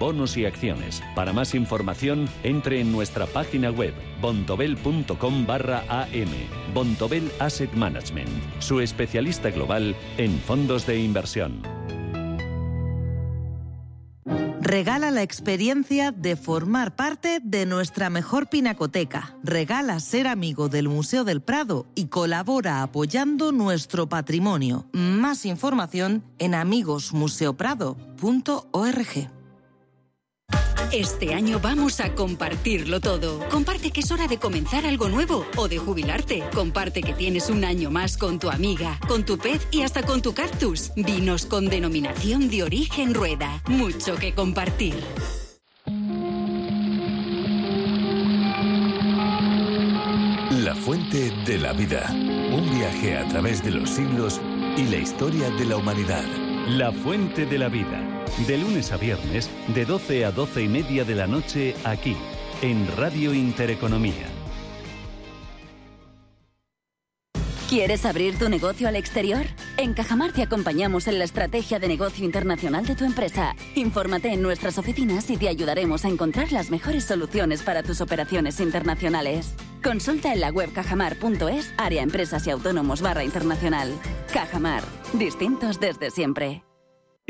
bonos y acciones. Para más información, entre en nuestra página web bontobel.com barra am. Bontobel Asset Management, su especialista global en fondos de inversión. Regala la experiencia de formar parte de nuestra mejor pinacoteca. Regala ser amigo del Museo del Prado y colabora apoyando nuestro patrimonio. Más información en amigosmuseoprado.org. Este año vamos a compartirlo todo. Comparte que es hora de comenzar algo nuevo o de jubilarte. Comparte que tienes un año más con tu amiga, con tu pez y hasta con tu cactus. Vinos con denominación de origen rueda. Mucho que compartir. La fuente de la vida. Un viaje a través de los siglos y la historia de la humanidad. La fuente de la vida de lunes a viernes, de 12 a 12 y media de la noche, aquí, en Radio Intereconomía. ¿Quieres abrir tu negocio al exterior? En Cajamar te acompañamos en la estrategia de negocio internacional de tu empresa. Infórmate en nuestras oficinas y te ayudaremos a encontrar las mejores soluciones para tus operaciones internacionales. Consulta en la web cajamar.es, área empresas y autónomos barra internacional. Cajamar, distintos desde siempre.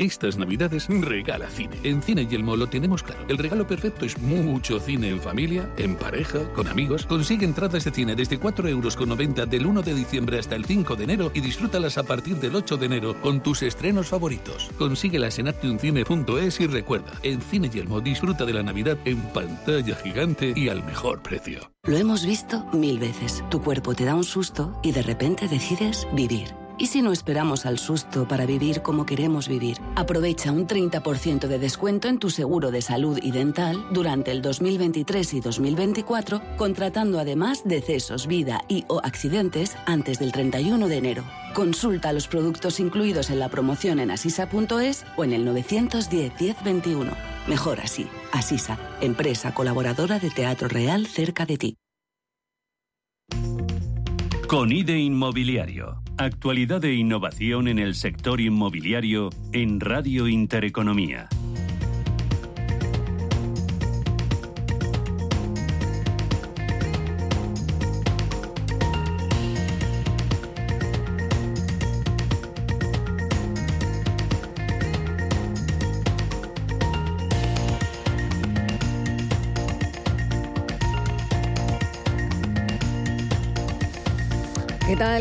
Estas navidades regala cine. En Cine Yelmo lo tenemos claro. El regalo perfecto es mucho cine en familia, en pareja, con amigos. Consigue entradas de cine desde 4,90 euros del 1 de diciembre hasta el 5 de enero y disfrútalas a partir del 8 de enero con tus estrenos favoritos. Consíguelas en actioncine.es y recuerda, en Cine Yelmo disfruta de la Navidad en pantalla gigante y al mejor precio. Lo hemos visto mil veces. Tu cuerpo te da un susto y de repente decides vivir. ¿Y si no esperamos al susto para vivir como queremos vivir? Aprovecha un 30% de descuento en tu seguro de salud y dental durante el 2023 y 2024, contratando además decesos, vida y o accidentes antes del 31 de enero. Consulta los productos incluidos en la promoción en asisa.es o en el 910 1021. Mejor así. Asisa, empresa colaboradora de Teatro Real cerca de ti. Con IDE Inmobiliario. Actualidad e innovación en el sector inmobiliario en Radio Intereconomía.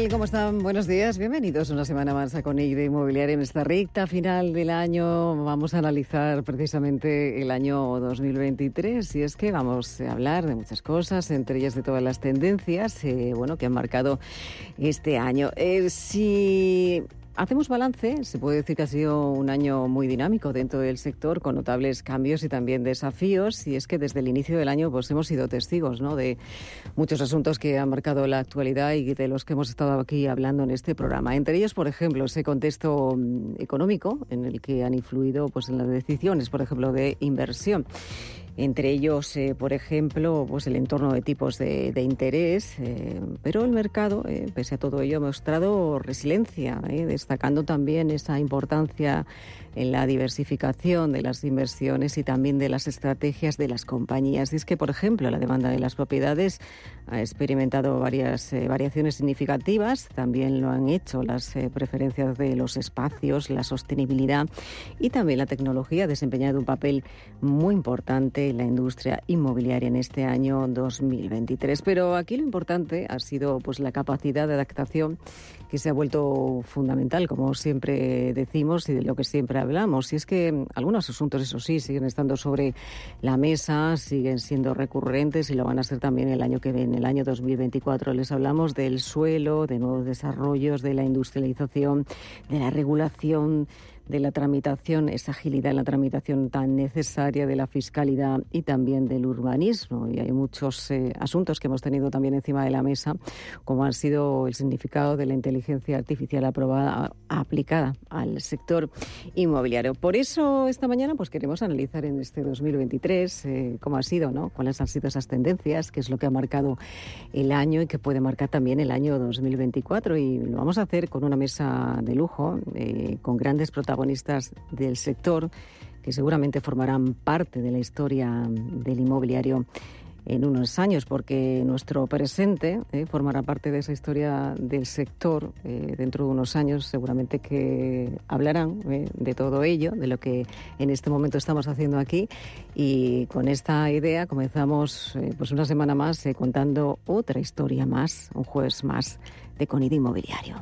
Tal? ¿Cómo están? Buenos días. Bienvenidos una semana más a Conigre Inmobiliaria. En esta recta final del año vamos a analizar precisamente el año 2023 y es que vamos a hablar de muchas cosas, entre ellas de todas las tendencias eh, bueno, que han marcado este año. Eh, Hacemos balance, se puede decir que ha sido un año muy dinámico dentro del sector, con notables cambios y también desafíos, y es que desde el inicio del año pues hemos sido testigos ¿no? de muchos asuntos que han marcado la actualidad y de los que hemos estado aquí hablando en este programa. Entre ellos, por ejemplo, ese contexto mm, económico en el que han influido pues, en las decisiones, por ejemplo, de inversión entre ellos, eh, por ejemplo, pues el entorno de tipos de, interés, eh, pero el mercado, eh, pese a todo ello, ha mostrado resiliencia, destacando también esa importancia en la diversificación de las inversiones y también de las estrategias de las compañías. Y es que, por ejemplo, la demanda de las propiedades ha experimentado varias eh, variaciones significativas, también lo han hecho las eh, preferencias de los espacios, la sostenibilidad y también la tecnología ha desempeñado un papel muy importante en la industria inmobiliaria en este año 2023. Pero aquí lo importante ha sido pues la capacidad de adaptación que se ha vuelto fundamental, como siempre decimos y de lo que siempre hablamos. Y es que algunos asuntos, eso sí, siguen estando sobre la mesa, siguen siendo recurrentes y lo van a ser también el año que viene, el año 2024. Les hablamos del suelo, de nuevos desarrollos, de la industrialización, de la regulación de la tramitación, esa agilidad en la tramitación tan necesaria de la fiscalidad y también del urbanismo. Y hay muchos eh, asuntos que hemos tenido también encima de la mesa, como han sido el significado de la inteligencia artificial aprobada, aplicada al sector inmobiliario. Por eso esta mañana pues queremos analizar en este 2023 eh, cómo ha sido, ¿no? cuáles han sido esas tendencias, qué es lo que ha marcado el año y que puede marcar también el año 2024. Y lo vamos a hacer con una mesa de lujo, eh, con grandes protagonistas protagonistas del sector que seguramente formarán parte de la historia del inmobiliario en unos años, porque nuestro presente eh, formará parte de esa historia del sector eh, dentro de unos años, seguramente que hablarán eh, de todo ello, de lo que en este momento estamos haciendo aquí. Y con esta idea comenzamos pues una semana más contando otra historia más, un jueves más de Conid Inmobiliario.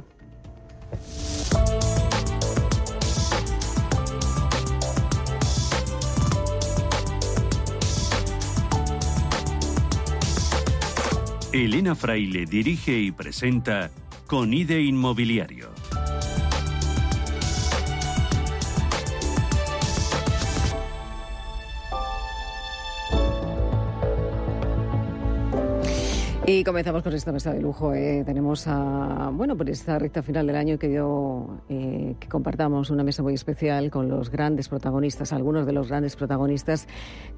Elena Fraile dirige y presenta Conide Inmobiliario. Y comenzamos con esta mesa de lujo. ¿eh? Tenemos a, bueno, por esta recta final del año que yo eh, que compartamos una mesa muy especial con los grandes protagonistas, algunos de los grandes protagonistas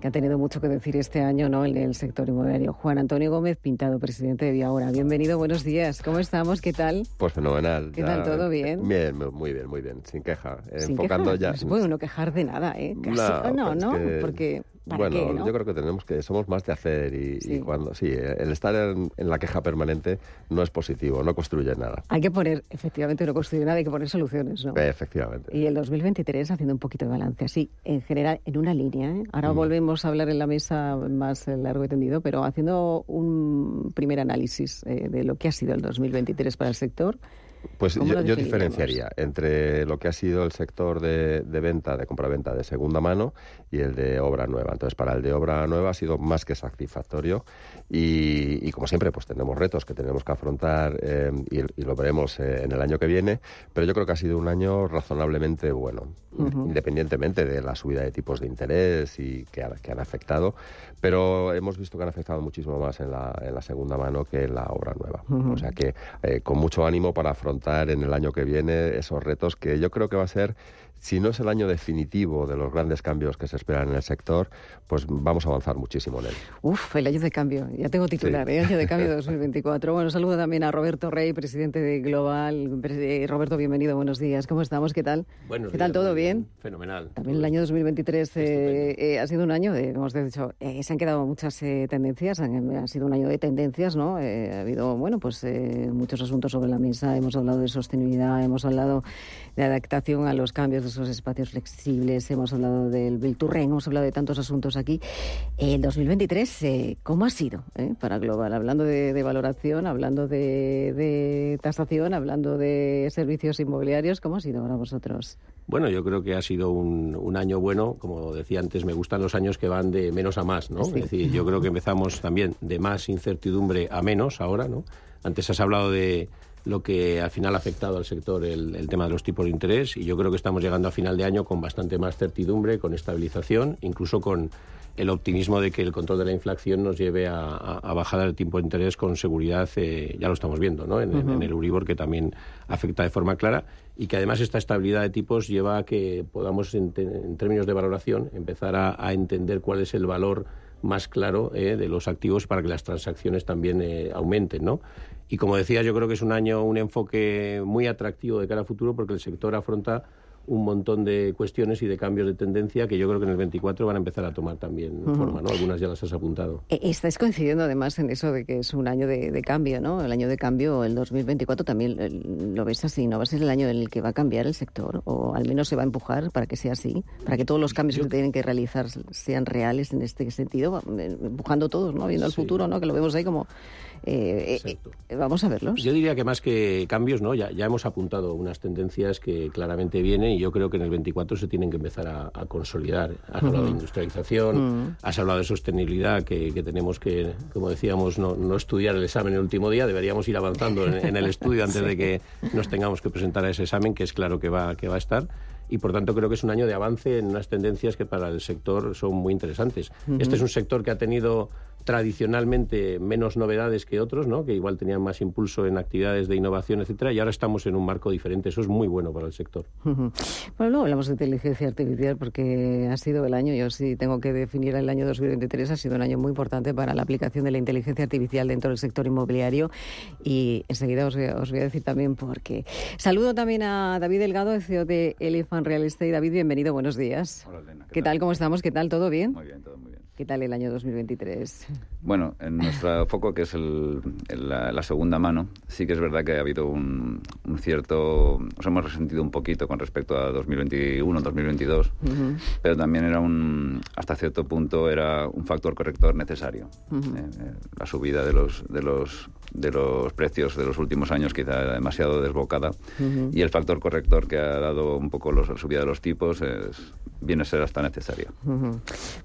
que han tenido mucho que decir este año ¿no? en el sector inmobiliario. Juan Antonio Gómez Pintado, presidente de Viahora. Bienvenido, buenos días. ¿Cómo estamos? ¿Qué tal? Pues fenomenal. ¿Qué tal? ¿Todo bien? Bien, muy bien, muy bien, sin queja. Enfocando ya. Pues bueno, no quejar de nada, ¿eh? Casi. No, no, pues porque bueno, yo creo que tenemos que somos más de hacer y, cuando sí, el estar en, la queja permanente no es positivo, no construye nada. Hay que poner, efectivamente, no construye nada, hay que poner soluciones, ¿no? Efectivamente. Y el 2023 haciendo un poquito de balance, así, en general, en una línea. ¿eh? Ahora mm. volvemos a hablar en la mesa más largo y tendido, pero haciendo un primer análisis eh, de lo que ha sido el 2023 para el sector pues yo, diferenciaría entre lo que ha sido el sector de, venta, de compra-venta de segunda mano y el de obra nueva. Entonces, para el de obra nueva ha sido más que satisfactorio y, como siempre, pues tenemos retos que tenemos que afrontar eh, y, lo veremos eh, en el año que viene, pero yo creo que ha sido un año razonablemente bueno, independientemente de la subida de tipos de interés y que, que, han afectado, pero hemos visto que han afectado muchísimo más en la, en la segunda mano que en la obra nueva. O sea que eh, con mucho ánimo para afrontar en el año que viene esos retos que yo creo que va a ser si no es el año definitivo de los grandes cambios que se esperan en el sector, pues vamos a avanzar muchísimo en él. Uf, el año de cambio. Ya tengo titular, ¿eh? año de cambio 2024. Bueno, saludo también a Roberto Rey, presidente de Global. Eh, Roberto, bienvenido, buenos días. ¿Cómo estamos? ¿Qué tal? Buenos ¿Qué tal? ¿Todo bien? Fenomenal. También el año 2023 eh, ha sido un año de, hemos dicho, se han quedado muchas tendencias, ha sido un año de tendencias, ¿no? ha habido, bueno, pues muchos asuntos sobre la mesa. Hemos hablado de sostenibilidad, hemos hablado de adaptación a los cambios esos espacios flexibles, hemos hablado del Bilturren, hemos hablado de tantos asuntos aquí. El 2023, eh, ¿cómo ha sido eh, para Global? Hablando de, valoración, hablando de, tasación, hablando de servicios inmobiliarios, ¿cómo ha sido para vosotros? Bueno, yo creo que ha sido un, año bueno. Como decía antes, me gustan los años que van de menos a más, ¿no? Es decir, yo creo que empezamos también de más incertidumbre a menos ahora, ¿no? Antes has hablado de lo que al final ha afectado al sector el, tema de los tipos de interés y yo creo que estamos llegando a final de año con bastante más certidumbre, con estabilización, incluso con el optimismo de que el control de la inflación nos lleve a, bajar el tipo de interés con seguridad, eh, ya lo estamos viendo ¿no? en, el Uribor, que también afecta de forma clara, y que además esta estabilidad de tipos lleva a que podamos, en, términos de valoración, empezar a, entender cuál es el valor más claro eh, de los activos para que las transacciones también eh, aumenten, ¿no? Y como decía, yo creo que es un año, un enfoque muy atractivo de cara al futuro porque el sector afronta un montón de cuestiones y de cambios de tendencia que yo creo que en el 24 van a empezar a tomar también forma, ¿no? Algunas ya las has apuntado. E, estáis coincidiendo además en eso de que es un año de, cambio, ¿no? El año de cambio, el 2024 también eh, lo ves así, ¿no? Va a ser el año en el que va a cambiar el sector o al menos se va a empujar para que sea así, para que todos los cambios que tienen que realizar sean reales en este sentido, eh, empujando todos, ¿no? Viendo el futuro, ¿no? Que lo vemos ahí como eh, eh, eh, vamos a verlos. Yo diría que más que cambios, ¿no? Ya, ya hemos apuntado unas tendencias que claramente vienen y yo creo que en el 24 se tienen que empezar a, consolidar. Has hablado de industrialización, has hablado de sostenibilidad, que, tenemos que, como decíamos, no, estudiar el examen el último día, deberíamos ir avanzando en, el estudio antes de que nos tengamos que presentar a ese examen, que es claro que va, que va a estar y por tanto creo que es un año de avance en unas tendencias que para el sector son muy interesantes. Este es un sector que ha tenido tradicionalmente menos novedades que otros, ¿no? que igual tenían más impulso en actividades de innovación, etcétera, y ahora estamos en un marco diferente. Eso es muy bueno para el sector. Bueno, luego hablamos de inteligencia artificial porque ha sido el año, yo sí tengo que definir el año 2023, ha sido un año muy importante para la aplicación de la inteligencia artificial dentro del sector inmobiliario y enseguida os, os voy a decir también por qué. Saludo también a David Delgado, el CEO de Elephant Real Estate. David, bienvenido, buenos días. Hola, Elena. ¿Qué, tal? ¿Cómo estamos? ¿Qué tal? ¿Todo bien? Muy bien, todo muy bien. ¿Qué tal el año 2023? Bueno, en nuestro foco, que es el, la, segunda mano, sí que es verdad que ha habido un, cierto... Nos hemos resentido un poquito con respecto a 2021, 2022, pero también era un... Hasta cierto punto era un factor corrector necesario. Eh, eh, la subida de los, de, los, de los precios de los últimos años quizá era demasiado desbocada y el factor corrector que ha dado un poco los, la subida de los tipos es, viene a ser hasta necesario.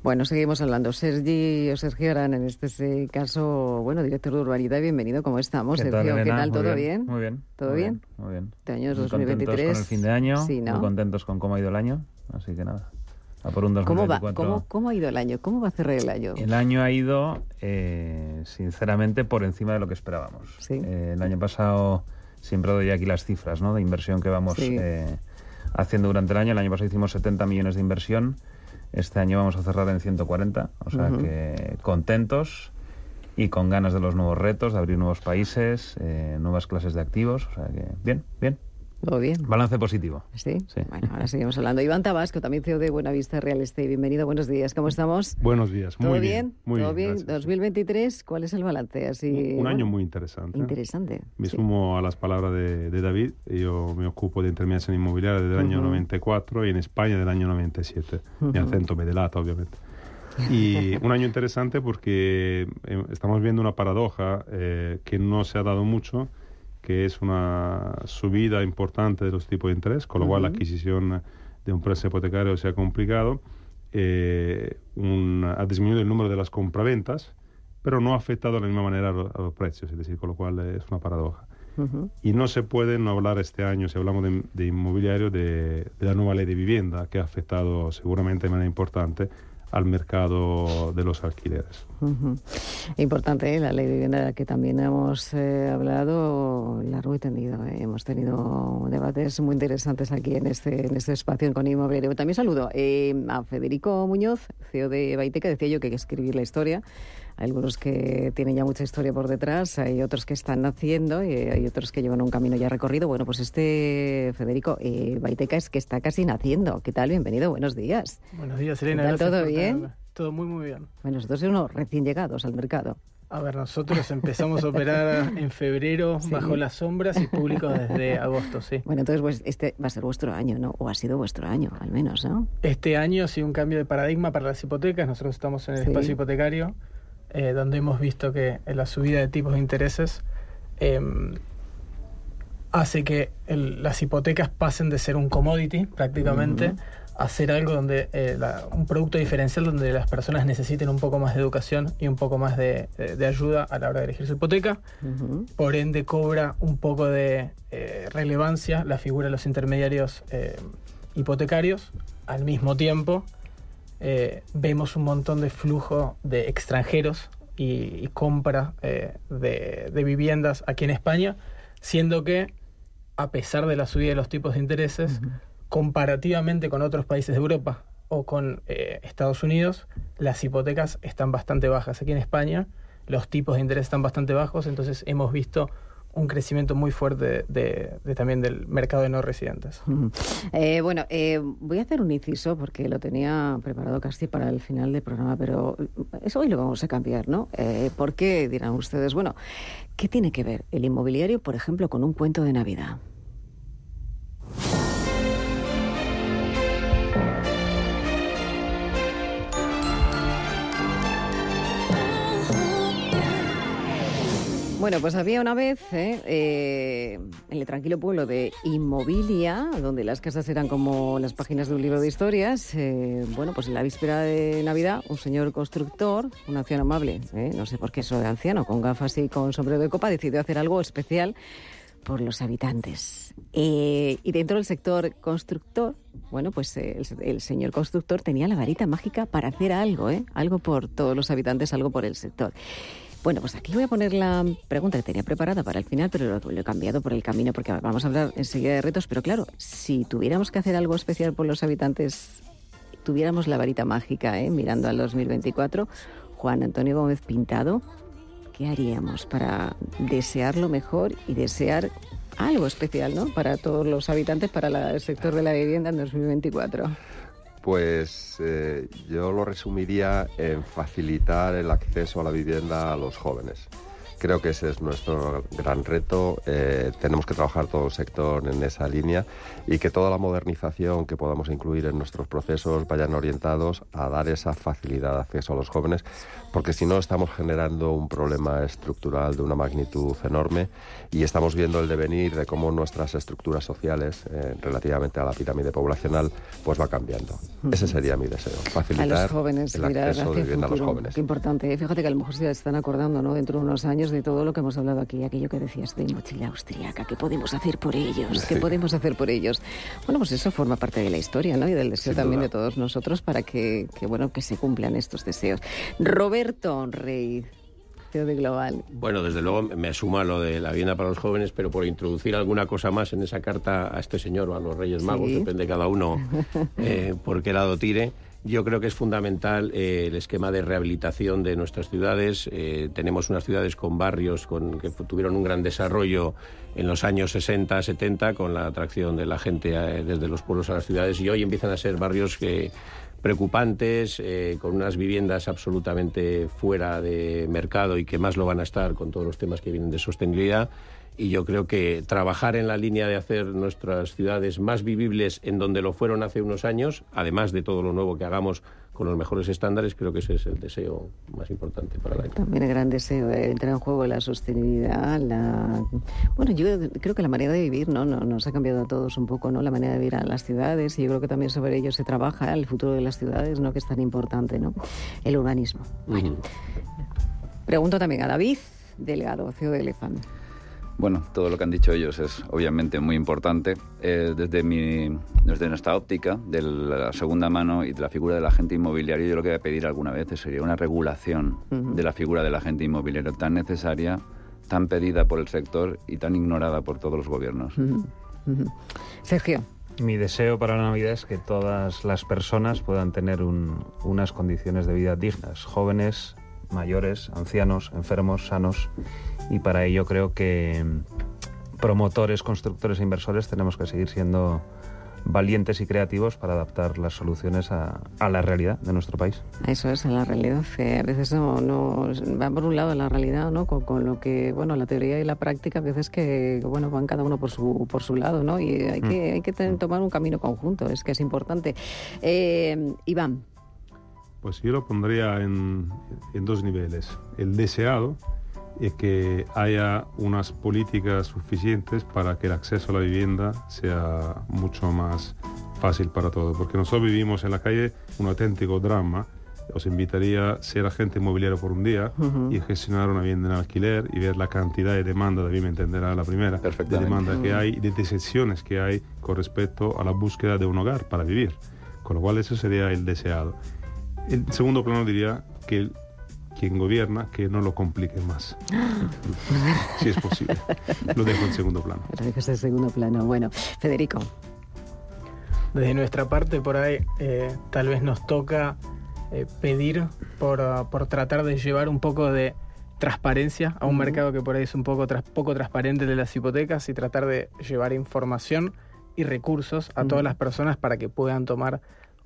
Bueno, seguimos hablando. Sergi o Sergio Arán, en este caso, bueno, director de Urbanidad, bienvenido, ¿cómo estamos, ¿Qué Sergio? Tal, ¿Qué tal? ¿Todo bien? Muy bien. ¿Todo bien? Muy bien. Este año es muy 2023. Contentos con el fin de año, sí, ¿no? muy contentos con cómo ha ido el año, así que nada. A por un 2024. ¿Cómo, va? ¿Cómo, ¿Cómo, ha ido el año? ¿Cómo va a cerrar el año? El año ha ido, eh, sinceramente, por encima de lo que esperábamos. ¿Sí? Eh, el año pasado, siempre doy aquí las cifras ¿no? de inversión que vamos eh, haciendo durante el año. El año pasado hicimos 70 millones de inversión este año vamos a cerrar en 140, o sea que contentos y con ganas de los nuevos retos, de abrir nuevos países, eh, nuevas clases de activos, o sea que bien, bien. Todo bien. Balance positivo. ¿Sí? Bueno, ahora seguimos hablando. Iván Tabasco, también CEO de Buenavista Real Estate. Bienvenido, buenos días. ¿Cómo estamos? Buenos días, muy ¿Todo bien. Muy ¿Todo bien? 2023, ¿cuál es el balance? Así, un, año muy interesante. Interesante. Me sumo a las palabras de, David. Yo me ocupo de intermediación inmobiliaria desde el año 94 y en España del año 97. Mi acento me delata, obviamente. Y un año interesante porque eh, estamos viendo una paradoja eh, que no se ha dado mucho que es una subida importante de los tipos de interés, con lo cual la adquisición de un préstamo hipotecario se ha complicado, eh, ha disminuido el número de las compraventas, pero no ha afectado de la misma manera a, los precios, es decir, con lo cual es una paradoja. Y no se puede no hablar este año, si hablamos de, inmobiliario, de, de, la nueva ley de vivienda, que ha afectado seguramente de manera importante al mercado de los alquileres. Importante ¿eh? la ley de vivienda que también hemos eh, hablado largo y tendido. ¿eh? Hemos tenido debates muy interesantes aquí en este, en este espacio Con Inmobiliario. También saludo a Federico Muñoz, CEO de Baiteca. Decía yo que hay que escribir la historia algunos que tienen ya mucha historia por detrás, hay otros que están naciendo y hay otros que llevan un camino ya recorrido. Bueno, pues este, Federico, eh, Baiteca es que está casi naciendo. ¿Qué tal? Bienvenido, buenos días. Buenos días, Elena. ¿Todo bien? Todo muy, muy bien. Bueno, nosotros somos recién llegados al mercado. A ver, nosotros empezamos a operar en febrero bajo las sombras y público desde agosto, sí. Bueno, entonces pues, este va a ser vuestro año, ¿no? O ha sido vuestro año, al menos, ¿no? Este año ha sido un cambio de paradigma para las hipotecas. Nosotros estamos en el espacio hipotecario eh, donde hemos visto que la subida de tipos de intereses em, hace que las hipotecas pasen de ser un commodity prácticamente a ser algo donde eh, un producto diferencial donde las personas necesiten un poco más de educación y un poco más de, ayuda a la hora de elegir su hipoteca. Por ende cobra un poco de eh, relevancia la figura de los intermediarios hipotecarios al mismo tiempo eh, vemos un montón de flujo de extranjeros y, compra eh, de, viviendas aquí en España, siendo que, a pesar de la subida de los tipos de intereses, comparativamente con otros países de Europa o con eh, Estados Unidos, las hipotecas están bastante bajas. Aquí en España los tipos de interés están bastante bajos, entonces hemos visto un crecimiento muy fuerte de, también del mercado de no residentes. Eh, bueno, eh, voy a hacer un inciso porque lo tenía preparado casi para el final del programa, pero eso hoy lo vamos a cambiar, ¿no? Eh, ¿Por qué dirán ustedes? Bueno, ¿qué tiene que ver el inmobiliario, por ejemplo, con un cuento de Navidad? Bueno, pues había una vez ¿eh? Eh, en el tranquilo pueblo de Inmobilia, donde las casas eran como las páginas de un libro de historias. Eh, bueno, pues en la víspera de Navidad, un señor constructor, un anciano amable, no sé por qué eso de anciano, con gafas y con sombrero de copa, decidió hacer algo especial por los habitantes. Eh, y dentro del sector constructor, bueno, pues eh, el, señor constructor tenía la varita mágica para hacer algo, ¿eh? Algo por todos los habitantes, algo por el sector. Bueno, pues aquí voy a poner la pregunta que tenía preparada para el final, pero lo, he cambiado por el camino porque vamos a hablar enseguida de retos. Pero claro, si tuviéramos que hacer algo especial por los habitantes, tuviéramos la varita mágica, ¿eh? mirando al 2024, Juan Antonio Gómez Pintado, ¿qué haríamos para desear lo mejor y desear algo especial ¿no? para todos los habitantes, para el sector de la vivienda en 2024? Pues eh, yo lo resumiría en facilitar el acceso a la vivienda a los jóvenes. Creo que ese es nuestro gran reto. Eh, tenemos que trabajar todo el sector en esa línea y que toda la modernización que podamos incluir en nuestros procesos vayan orientados a dar esa facilidad de acceso a los jóvenes, porque si no estamos generando un problema estructural de una magnitud enorme y estamos viendo el devenir de cómo nuestras estructuras sociales, eh, relativamente a la pirámide poblacional, pues va cambiando. Ese sería mi deseo, facilitar a los jóvenes, el acceso de vivienda a los jóvenes. Qué importante. Fíjate que a lo mejor se están acordando, ¿no? Dentro de unos años de todo lo que hemos hablado aquí, aquello que decías de mochila austriaca, ¿qué podemos hacer por ellos? ¿Qué podemos hacer por ellos? Bueno, pues eso forma parte de la historia, ¿no? Y del deseo también de todos nosotros para que, bueno, que se cumplan estos deseos. Roberto Rey, de Global. Bueno, desde luego me sumo a lo de la vivienda para los jóvenes, pero por introducir alguna cosa más en esa carta a este señor o a los Reyes Magos, depende cada uno eh, por qué lado tire. Yo creo que es fundamental eh, el esquema de rehabilitación de nuestras ciudades. Eh, tenemos unas ciudades con barrios con, que tuvieron un gran desarrollo en los años 60, 70 con la atracción de la gente eh, desde los pueblos a las ciudades y hoy empiezan a ser barrios que preocupantes, con unas viviendas absolutamente fuera de mercado y que más lo van a estar con todos los temas que vienen de sostenibilidad y yo creo que trabajar en la línea de hacer nuestras ciudades más vivibles en donde lo fueron hace unos años, además de todo lo nuevo que hagamos con los mejores estándares, creo que ese es el deseo más importante para la También el gran deseo de entrar en juego la sostenibilidad, la... Bueno, yo creo que la manera de vivir, ¿no? Nos ha cambiado a todos un poco, ¿no? La manera de vivir a las ciudades y yo creo que también sobre ello se trabaja, el futuro de las ciudades, ¿no? Que es tan importante, ¿no? El urbanismo. Pregunto también a David Delgado, CEO de Elefant. Bueno, todo lo que han dicho ellos es obviamente muy importante. Eh, desde, mi, desde nuestra óptica, de la segunda mano y de la figura del agente inmobiliario, yo lo que voy a pedir alguna vez sería una regulación de la figura del agente inmobiliario tan necesaria, tan pedida por el sector y tan ignorada por todos los gobiernos. Sergio. Mi deseo para la Navidad es que todas las personas puedan tener unas condiciones de vida dignas, jóvenes, mayores, ancianos, enfermos, sanos y para ello creo que mm, promotores, constructores e inversores tenemos que seguir siendo valientes y creativos para adaptar las soluciones a, la realidad de nuestro país. Eso es, a la realidad. a veces no, va por un lado la realidad, ¿no? Con, lo que, bueno, la teoría y la práctica, a veces que, bueno, van cada uno por su, por su lado, ¿no? Y hay que, hay que tomar un camino conjunto, es que es importante. Eh, Iván. Pues yo lo pondría en, en dos niveles. El deseado, y que haya unas políticas suficientes para que el acceso a la vivienda sea mucho más fácil para todos. Porque nosotros vivimos en la calle un auténtico drama. Os invitaría a ser agente inmobiliario por un día y gestionar una vivienda en alquiler y ver la cantidad de demanda, de me entenderá la primera, de demanda que hay y de decisiones que hay con respecto a la búsqueda de un hogar para vivir. Con lo cual eso sería el deseado. El segundo plano diría que quien gobierna que no lo complique más. si es posible. Lo dejo en segundo plano. Lo dejo en segundo plano. Bueno, Federico. Desde nuestra parte, por ahí, eh, tal vez nos toca eh, pedir por, por, tratar de llevar un poco de transparencia a un mercado que por ahí es un poco, poco transparente de las hipotecas y tratar de llevar información y recursos a todas las personas para que puedan tomar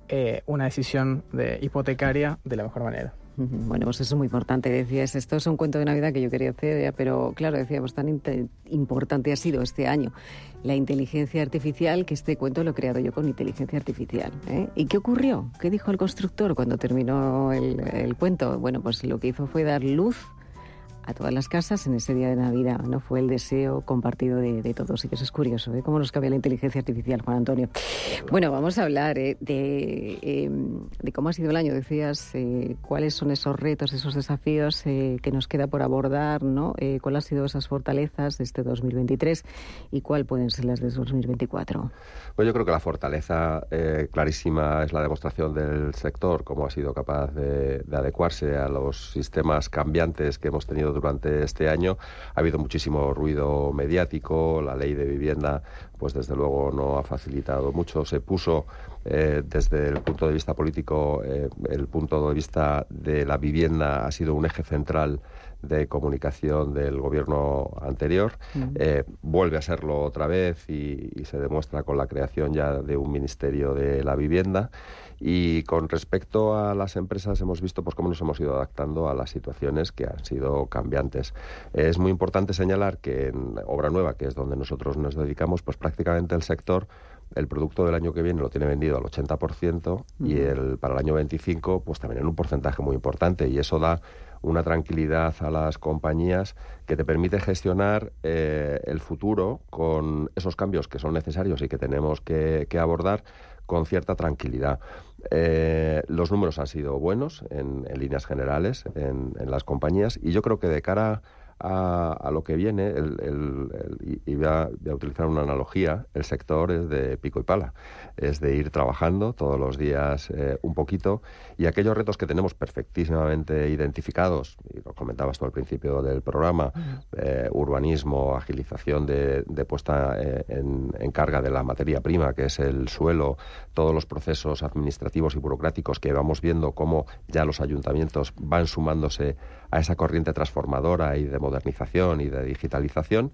eh, una decisión de hipotecaria de la mejor manera. Bueno, pues eso es muy importante. Decías, esto es un cuento de Navidad que yo quería hacer, pero claro, decíamos, tan importante ha sido este año la inteligencia artificial, que este cuento lo he creado yo con inteligencia artificial. ¿eh? ¿Y qué ocurrió? ¿Qué dijo el constructor cuando terminó el, el cuento? Bueno, pues lo que hizo fue dar luz a todas las casas en ese día de Navidad, ¿no? Fue el deseo compartido de, todos. Y eso es curioso, ¿eh? Cómo nos cambia la inteligencia artificial, Juan Antonio. Bueno, vamos a hablar ¿eh? em, de, cómo ha sido el año. Decías, eh, cuáles son esos retos, esos desafíos eh, que nos queda por abordar, ¿no? ¿Cuáles han sido esas fortalezas de este 2023 y cuáles pueden ser las de 2024? Pues yo creo que la fortaleza clarísima es la demostración del sector, cómo ha sido capaz de adecuarse a los sistemas cambiantes que hemos tenido durante este año. Ha habido muchísimo ruido mediático, la ley de vivienda, pues desde luego no ha facilitado mucho. Se puso eh, desde el punto de vista político, eh, el punto de vista de la vivienda ha sido un eje central de comunicación del gobierno anterior. Eh, vuelve a serlo otra vez y, se demuestra con la creación ya de un Ministerio de la Vivienda. Y con respecto a las empresas hemos visto pues cómo nos hemos ido adaptando a las situaciones que han sido cambiantes. Es muy importante señalar que en obra nueva, que es donde nosotros nos dedicamos, pues prácticamente el sector el producto del año que viene lo tiene vendido al 80% y el para el año 25 pues también en un porcentaje muy importante y eso da una tranquilidad a las compañías que te permite gestionar eh, el futuro con esos cambios que son necesarios y que tenemos que abordar con cierta tranquilidad. Eh, los números han sido buenos en, líneas generales en, las compañías y yo creo que de cara lo que viene, el, y, voy, a, utilizar una analogía, el sector es de pico y pala, es de ir trabajando todos los días eh, un poquito y aquellos retos que tenemos perfectísimamente identificados, y lo comentabas tú al principio del programa, eh, urbanismo, agilización de, puesta eh, en, en carga de la materia prima, que es el suelo, todos los procesos administrativos y burocráticos que vamos viendo cómo ya los ayuntamientos van sumándose a esa corriente transformadora y de modernización y de digitalización,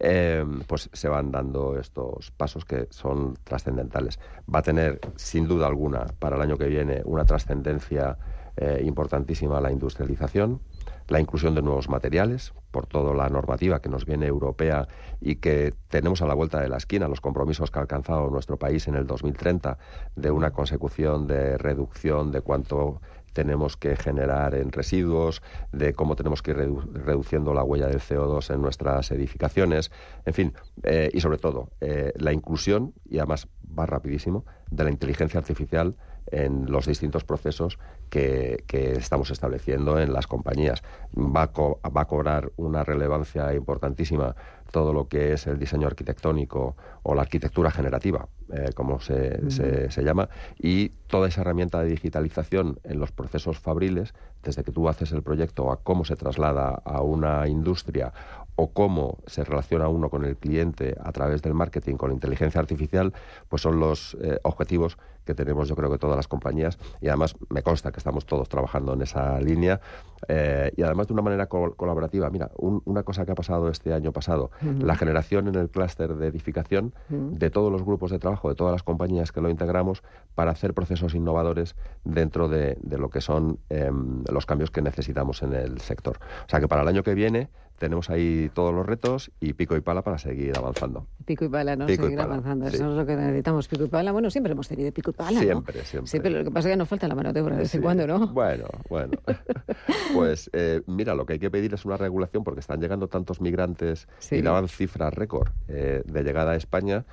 eh, pues se van dando estos pasos que son trascendentales. Va a tener, sin duda alguna, para el año que viene, una trascendencia eh, importantísima la industrialización, la inclusión de nuevos materiales, por toda la normativa que nos viene europea y que tenemos a la vuelta de la esquina, los compromisos que ha alcanzado nuestro país en el 2030 de una consecución de reducción de cuánto tenemos que generar en residuos, de cómo tenemos que ir reduciendo la huella del CO2 en nuestras edificaciones, en fin, eh, y sobre todo eh, la inclusión, y además va rapidísimo, de la inteligencia artificial en los distintos procesos que, estamos estableciendo en las compañías. Va a, va a cobrar una relevancia importantísima todo lo que es el diseño arquitectónico o la arquitectura generativa, eh, como se, se, llama, y toda esa herramienta de digitalización en los procesos fabriles, desde que tú haces el proyecto a cómo se traslada a una industria o cómo se relaciona uno con el cliente a través del marketing con inteligencia artificial, pues son los eh, objetivos que tenemos yo creo que todas las compañías y además me consta que estamos todos trabajando en esa línea eh, y además de una manera colaborativa. Mira, una cosa que ha pasado este año pasado, la generación en el clúster de edificación de todos los grupos de trabajo, de todas las compañías que lo integramos para hacer procesos innovadores dentro de, lo que son em, los cambios que necesitamos en el sector. O sea que para el año que viene tenemos ahí todos los retos y pico y pala para seguir avanzando. Pico y pala, ¿no? seguir avanzando. Eso es lo que necesitamos, pico y pala. Bueno, siempre hemos tenido pico y pala, Siempre, siempre. Sí, pero lo que pasa es que nos falta la mano de obra de vez en cuando, ¿no? Bueno, bueno. pues eh, mira, lo que hay que pedir es una regulación porque están llegando tantos migrantes y daban cifras récord eh, de llegada a España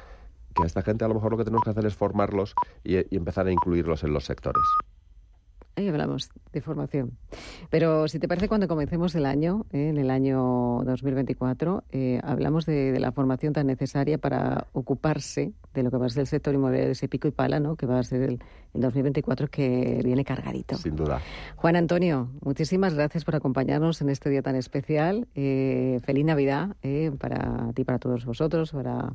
que a esta gente a lo mejor lo que tenemos que hacer es formarlos y empezar a incluirlos en los sectores. Ahí hablamos de formación. Pero si te parece, cuando comencemos el año, eh, en el año 2024, eh, hablamos de, la formación tan necesaria para ocuparse de lo que va a ser el sector inmobiliario de ese pico y pala, ¿no? que va a ser el, 2024 que viene cargadito. Sin duda. Juan Antonio, muchísimas gracias por acompañarnos en este día tan especial. Eh, feliz Navidad para ti, para todos vosotros, para,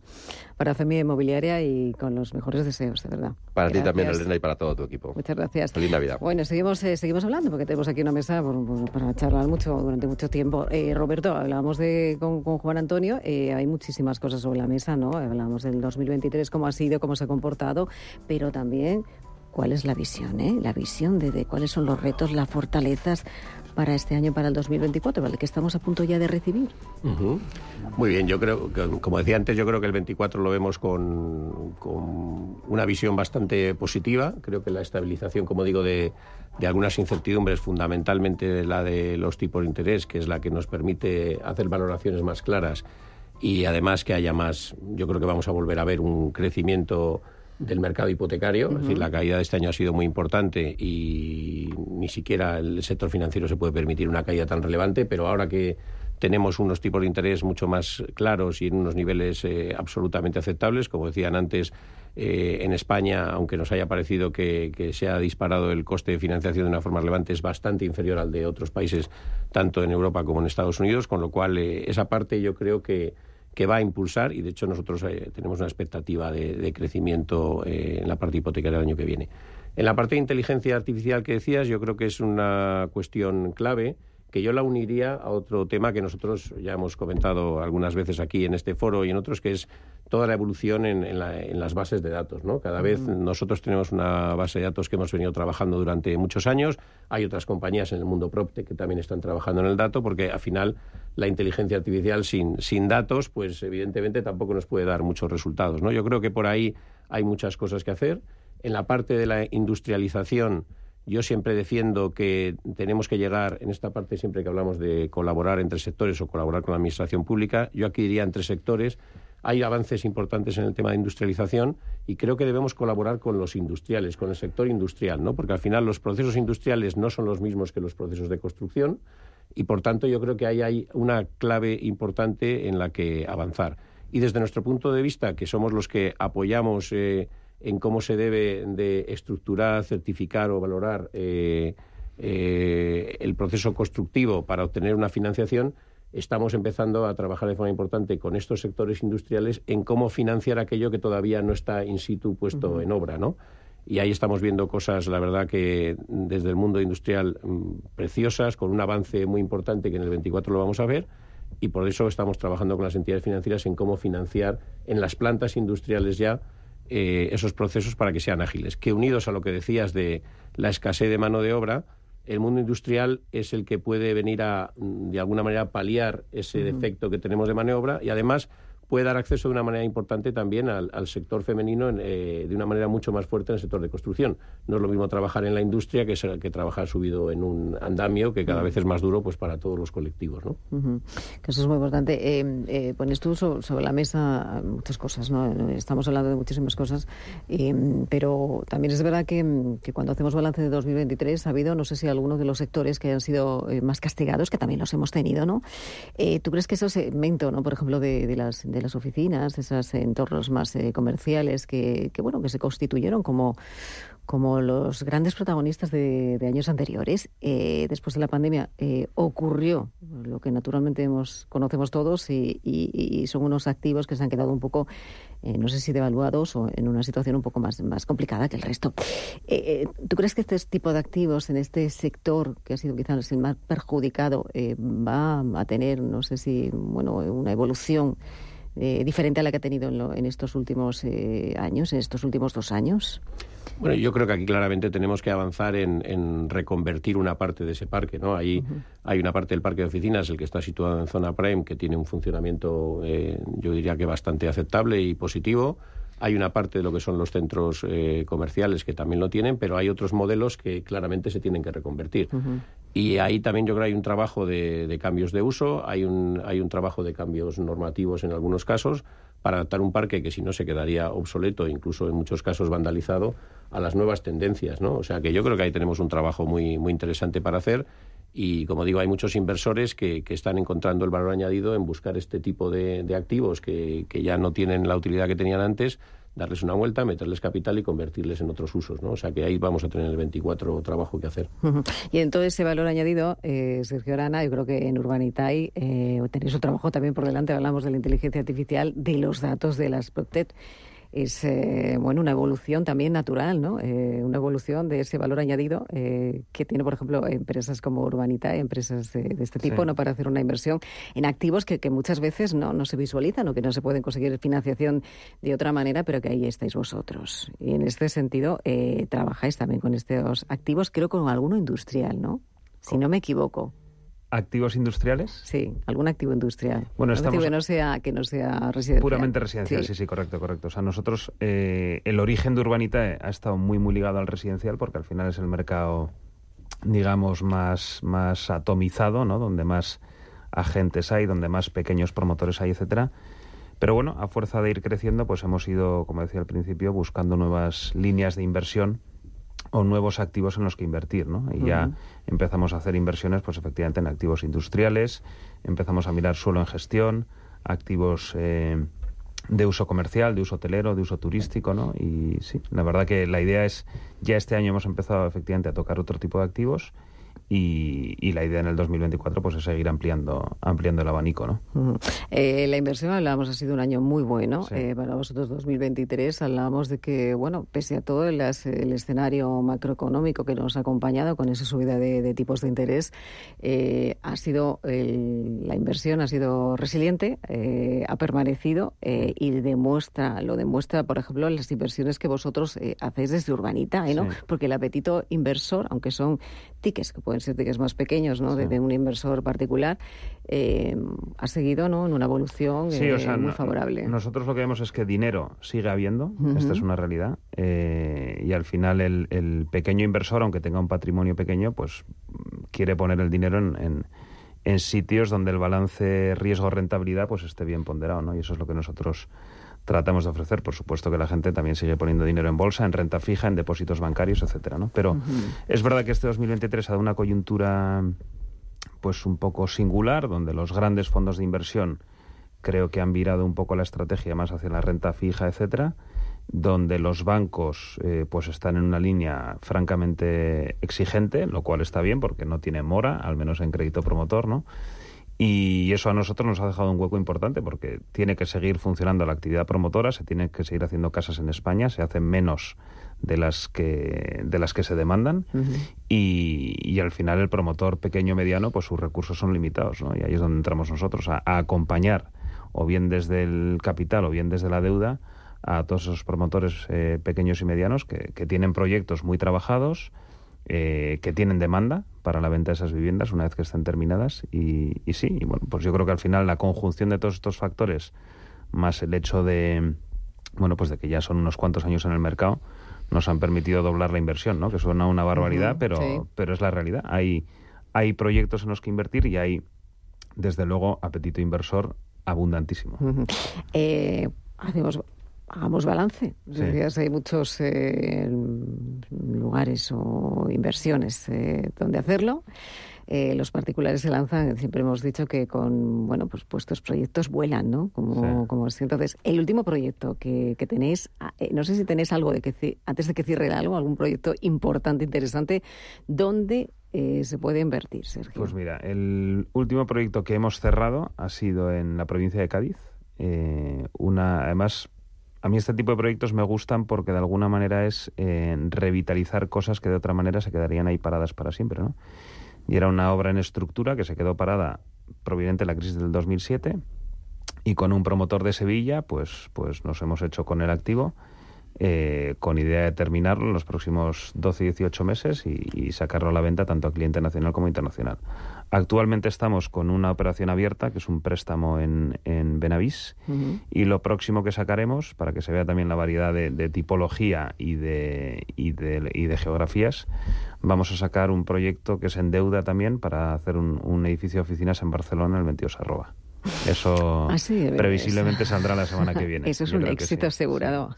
para Familia Inmobiliaria y con los mejores deseos, de verdad. Para ti también, Elena, y para todo tu equipo. Muchas gracias. Feliz Navidad. Bueno, seguimos, eh, seguimos hablando porque tenemos aquí una mesa para charlar mucho durante mucho tiempo. Eh, Roberto, hablábamos de, con, Juan Antonio, eh, hay muchísimas cosas sobre la mesa, ¿no? Hablamos del 2023, cómo ha sido, cómo se ha comportado, pero también cuál es la visión, ¿eh? La visión de, cuáles son los retos, las fortalezas para este año, para el 2024, ¿vale? que estamos a punto ya de recibir. Muy bien, yo creo, que, como decía antes, yo creo que el 24 lo vemos con, con, una visión bastante positiva. Creo que la estabilización, como digo, de, de algunas incertidumbres, fundamentalmente la de los tipos de interés, que es la que nos permite hacer valoraciones más claras y además que haya más, yo creo que vamos a volver a ver un crecimiento del mercado hipotecario, es decir, la caída de este año ha sido muy importante y ni siquiera el sector financiero se puede permitir una caída tan relevante, pero ahora que tenemos unos tipos de interés mucho más claros y en unos niveles eh, absolutamente aceptables, como decían antes, eh, en España, aunque nos haya parecido que, se ha disparado el coste de financiación de una forma relevante, es bastante inferior al de otros países, tanto en Europa como en Estados Unidos, con lo cual eh, esa parte yo creo que que va a impulsar y de hecho nosotros eh, tenemos una expectativa de, crecimiento eh, en la parte hipotecaria del año que viene. En la parte de inteligencia artificial que decías, yo creo que es una cuestión clave que yo la uniría a otro tema que nosotros ya hemos comentado algunas veces aquí en este foro y en otros, que es toda la evolución en, las bases de datos. ¿no? Cada vez nosotros tenemos una base de datos que hemos venido trabajando durante muchos años. Hay otras compañías en el mundo PropTech que también están trabajando en el dato, porque al final la inteligencia artificial sin, sin datos, pues evidentemente tampoco nos puede dar muchos resultados. ¿no? Yo creo que por ahí hay muchas cosas que hacer. En la parte de la industrialización, yo siempre defiendo que tenemos que llegar, en esta parte siempre que hablamos de colaborar entre sectores o colaborar con la administración pública, yo aquí diría entre sectores, hay avances importantes en el tema de industrialización y creo que debemos colaborar con los industriales, con el sector industrial, ¿no? Porque al final los procesos industriales no son los mismos que los procesos de construcción y por tanto yo creo que ahí hay una clave importante en la que avanzar. Y desde nuestro punto de vista, que somos los que apoyamos eh, en cómo se debe de estructurar, certificar o valorar eh, eh, el proceso constructivo para obtener una financiación, estamos empezando a trabajar de forma importante con estos sectores industriales en cómo financiar aquello que todavía no está in situ puesto en obra, ¿no? Y ahí estamos viendo cosas, la verdad, que desde el mundo industrial mm, preciosas, con un avance muy importante que en el 24 lo vamos a ver, y por eso estamos trabajando con las entidades financieras en cómo financiar en las plantas industriales ya eh, esos procesos para que sean ágiles. Que unidos a lo que decías de la escasez de mano de obra, el mundo industrial es el que puede venir a, de alguna manera, paliar ese defecto que tenemos de mano de obra y además puede dar acceso de una manera importante también al, sector femenino eh, de una manera mucho más fuerte en el sector de construcción. No es lo mismo trabajar en la industria que, que trabajar subido en un andamio que cada vez es más duro pues para todos los colectivos. ¿no? Eso es muy importante. Eh, eh, pones tú sobre la mesa muchas cosas, ¿no? estamos hablando de muchísimas cosas, pero también es verdad que, cuando hacemos balance de 2023 ha habido, no sé si alguno de los sectores que han sido más castigados, que también los hemos tenido, ¿no? ¿Tú crees que ese segmento, ¿no? por ejemplo, de, de las las oficinas, esos entornos más eh, comerciales que, bueno, que se constituyeron como, como los grandes protagonistas de, años anteriores. Eh, después de la pandemia eh, ocurrió lo que naturalmente hemos, conocemos todos y, son unos activos que se han quedado un poco, no sé si devaluados o en una situación un poco más, más complicada que el resto. ¿Tú crees que este tipo de activos en este sector, que ha sido quizás el más perjudicado, va a tener, no sé si, bueno, una evolución? Eh, diferente a la que ha tenido en, estos últimos eh, años, en estos últimos dos años? Bueno, yo creo que aquí claramente tenemos que avanzar en, reconvertir una parte de ese parque, ¿no? Ahí hay una parte del parque de oficinas, el que está situado en zona prime, que tiene un funcionamiento, eh, yo diría que bastante aceptable y positivo. Hay una parte de lo que son los centros comerciales que también lo tienen, pero hay otros modelos que claramente se tienen que reconvertir. Y ahí también yo creo que hay un trabajo de, cambios de uso, hay un, hay un trabajo de cambios normativos en algunos casos para adaptar un parque que si no se quedaría obsoleto, incluso en muchos casos vandalizado, a las nuevas tendencias, ¿no? O sea que yo creo que ahí tenemos un trabajo muy, muy interesante para hacer y, como digo, hay muchos inversores que, que están encontrando el valor añadido en buscar este tipo de, de activos que, que ya no tienen la utilidad que tenían antes darles una vuelta, meterles capital y convertirles en otros usos, ¿no? O sea que ahí vamos a tener el 24 trabajo que hacer. Y en todo ese valor añadido, eh, Sergio Arana, yo creo que en Urbanitay eh, tenéis un trabajo también por delante, hablamos de la inteligencia artificial, de los datos de las PropTech es eh, bueno una evolución también natural, ¿no? Eh, una evolución de ese valor añadido eh, que tiene, por ejemplo, empresas como Urbanita, empresas de, este tipo, no para hacer una inversión en activos que, muchas veces no, no se visualizan o que no se pueden conseguir financiación de otra manera, pero que ahí estáis vosotros. Y en este sentido trabajáis también con estos activos, creo con alguno industrial, ¿no? si no me equivoco. ¿Activos industriales? Sí, algún activo industrial. Bueno, estamos... que no sea, que no sea residencial. Puramente residencial, sí, sí, correcto, correcto. O sea, nosotros, eh, el origen de Urbanita ha estado muy, muy ligado al residencial porque al final es el mercado, digamos, más, más atomizado, ¿no? Donde más agentes hay, donde más pequeños promotores hay, etcétera. Pero bueno, a fuerza de ir creciendo, pues hemos ido, como decía al principio, buscando nuevas líneas de inversión o nuevos activos en los que invertir, ¿no? Y ya empezamos a hacer inversiones, pues efectivamente en activos industriales, empezamos a mirar suelo en gestión, activos eh, de uso comercial, de uso hotelero, de uso turístico, ¿no? Y sí, la verdad que la idea es, ya este año hemos empezado efectivamente a tocar otro tipo de activos y, la idea en el 2024 pues es seguir ampliando ampliando el abanico ¿no? Eh, la inversión hablábamos ha sido un año muy bueno eh, para vosotros 2023 hablábamos de que bueno pese a todo el, escenario macroeconómico que nos ha acompañado con esa subida de, tipos de interés eh, ha sido la inversión ha sido resiliente ha permanecido y demuestra lo demuestra por ejemplo las inversiones que vosotros hacéis desde Urbanita ¿no? porque el apetito inversor aunque son tickets que pueden ser tickets más pequeños, ¿no? De, un inversor particular, eh, ha seguido, ¿no? En una evolución eh, muy favorable. Nosotros lo que vemos es que dinero sigue habiendo, esta es una realidad, eh, y al final el, pequeño inversor, aunque tenga un patrimonio pequeño, pues quiere poner el dinero en, en sitios donde el balance riesgo-rentabilidad pues esté bien ponderado, ¿no? Y eso es lo que nosotros tratamos de ofrecer. Por supuesto que la gente también sigue poniendo dinero en bolsa, en renta fija, en depósitos bancarios, etcétera, ¿no? Pero es verdad que este 2023 ha dado una coyuntura pues un poco singular, donde los grandes fondos de inversión creo que han virado un poco la estrategia más hacia la renta fija, etcétera, donde los bancos eh, pues están en una línea francamente exigente, lo cual está bien porque no tiene mora, al menos en crédito promotor, ¿no? Y eso a nosotros nos ha dejado un hueco importante porque tiene que seguir funcionando la actividad promotora, se tiene que seguir haciendo casas en España, se hacen menos de las que de las que se demandan y, al final el promotor pequeño mediano pues sus recursos son limitados ¿no? y ahí es donde entramos nosotros a, acompañar o bien desde el capital o bien desde la deuda a todos esos promotores eh, pequeños y medianos que, que tienen proyectos muy trabajados eh, que tienen demanda para la venta de esas viviendas una vez que estén terminadas. Y, y sí, y bueno, pues yo creo que al final la conjunción de todos estos factores, más el hecho de, bueno, pues de que ya son unos cuantos años en el mercado, nos han permitido doblar la inversión, ¿no? Que suena una barbaridad, pero, pero es la realidad. Hay, hay proyectos en los que invertir y hay, desde luego, apetito inversor abundantísimo. eh, hacemos hagamos balance. hay muchos eh, lugares o inversiones eh, donde hacerlo. Eh, los particulares se lanzan, siempre hemos dicho que con, bueno, pues puestos proyectos vuelan, ¿no? Como, como Entonces, el último proyecto que, que tenéis, ah, no sé si tenéis algo de que, antes de que cierre algo, algún proyecto importante, interesante, ¿dónde se puede invertir, Sergio? Pues mira, el último proyecto que hemos cerrado ha sido en la provincia de Cádiz. una, además, a mí este tipo de proyectos me gustan porque de alguna manera es eh, revitalizar cosas que de otra manera se quedarían ahí paradas para siempre, ¿no? Y era una obra en estructura que se quedó parada proveniente de la crisis del 2007 y con un promotor de Sevilla, pues, pues nos hemos hecho con el activo eh, con idea de terminarlo en los próximos 12 y 18 meses y, sacarlo a la venta tanto a cliente nacional como internacional. Actualmente estamos con una operación abierta, que es un préstamo en, en Benavís, y lo próximo que sacaremos, para que se vea también la variedad de, tipología y de, y, de, y de geografías, vamos a sacar un proyecto que es en deuda también para hacer un, un edificio de oficinas en Barcelona, el 22 arroba. Eso previsiblemente saldrá la semana que viene. Eso es un éxito asegurado.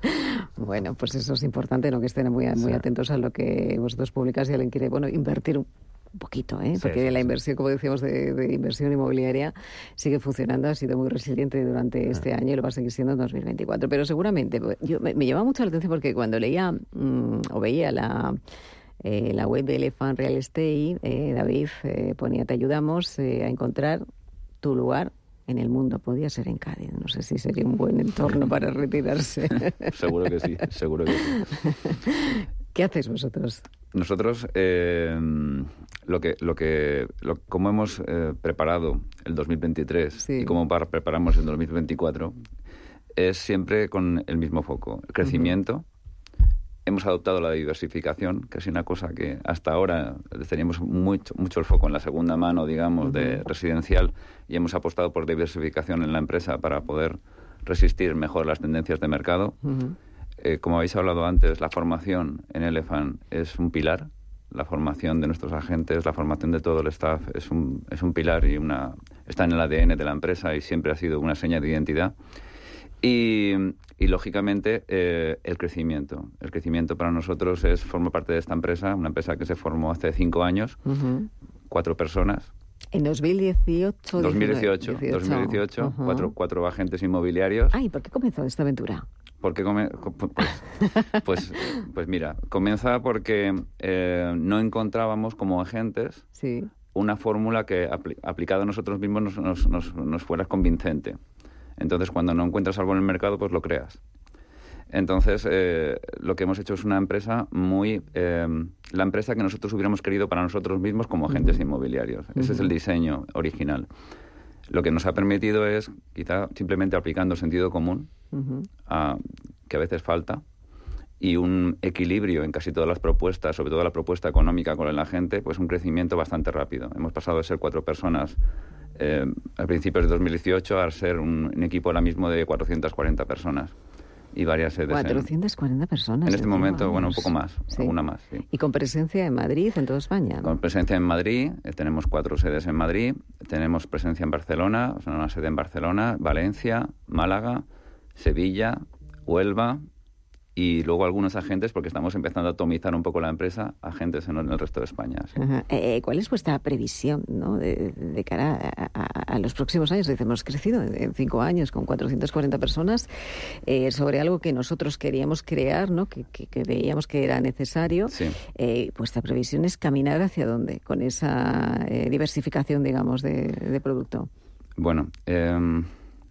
bueno, pues eso es importante, ¿no? que estén muy, muy atentos a lo que vosotros publicáis si alguien quiere bueno, invertir un poquito, ¿eh? porque la inversión, como decíamos, de, inversión inmobiliaria sigue funcionando, ha sido muy resiliente durante este año y lo va a seguir siendo en 2024. Pero seguramente, pues, yo, me, llama mucho la atención porque cuando leía mm, o veía la... Eh, la web de Elephant Real Estate, eh, David ponía Te ayudamos a encontrar tu lugar en el mundo. Podía ser en Cádiz. No sé si sería un buen entorno para retirarse. seguro que sí, seguro que sí. ¿Qué hacéis vosotros? Nosotros, eh, lo que, lo que, lo, como hemos eh, preparado el 2023 y cómo preparamos el 2024, es siempre con el mismo foco: el crecimiento, hemos adoptado la diversificación, que es una cosa que hasta ahora teníamos mucho, mucho el foco en la segunda mano, digamos, de residencial, y hemos apostado por diversificación en la empresa para poder resistir mejor las tendencias de mercado. Eh, como habéis hablado antes, la formación en Elephant es un pilar. La formación de nuestros agentes, la formación de todo el staff es un, es un pilar y una, está en el ADN de la empresa y siempre ha sido una seña de identidad. Y, lógicamente, eh, el crecimiento. El crecimiento para nosotros es forma parte de esta empresa, una empresa que se formó hace cinco años, cuatro personas. En 2018. 2018, 2018, cuatro, cuatro agentes inmobiliarios. Ay, ¿por qué comenzó esta aventura? Porque pues, pues, pues, mira, comienza porque eh, no encontrábamos como agentes una fórmula que aplicada a nosotros mismos nos, nos, nos fuera convincente. Entonces, cuando no encuentras algo en el mercado, pues lo creas. Entonces, eh, lo que hemos hecho es una empresa muy... Eh, la empresa que nosotros hubiéramos querido para nosotros mismos como agentes inmobiliarios. Ese es el diseño original. Lo que nos ha permitido es, quizá simplemente aplicando sentido común, que a veces falta, y un equilibrio en casi todas las propuestas, sobre todo la propuesta económica con la gente, pues un crecimiento bastante rápido. Hemos pasado de ser cuatro personas eh, a principios de 2018 a ser un, equipo ahora mismo de 440 personas y varias sedes. 440 personas. En este momento, bueno, un poco más, alguna más. ¿Y con presencia en Madrid, en toda España? Con presencia en Madrid, eh, tenemos cuatro sedes en Madrid, tenemos presencia en Barcelona, o sea, una sede en Barcelona, Valencia, Málaga, Sevilla, Huelva, y luego algunos agentes, porque estamos empezando a atomizar un poco la empresa, agentes en el resto de España. Eh, ¿Cuál es vuestra previsión ¿no? de, cara a, los próximos años? Dice, hemos crecido en cinco años con 440 personas eh, sobre algo que nosotros queríamos crear, ¿no? que, veíamos que era necesario. Eh, ¿Vuestra previsión es caminar hacia dónde con esa diversificación, digamos, de, de producto? Bueno, em,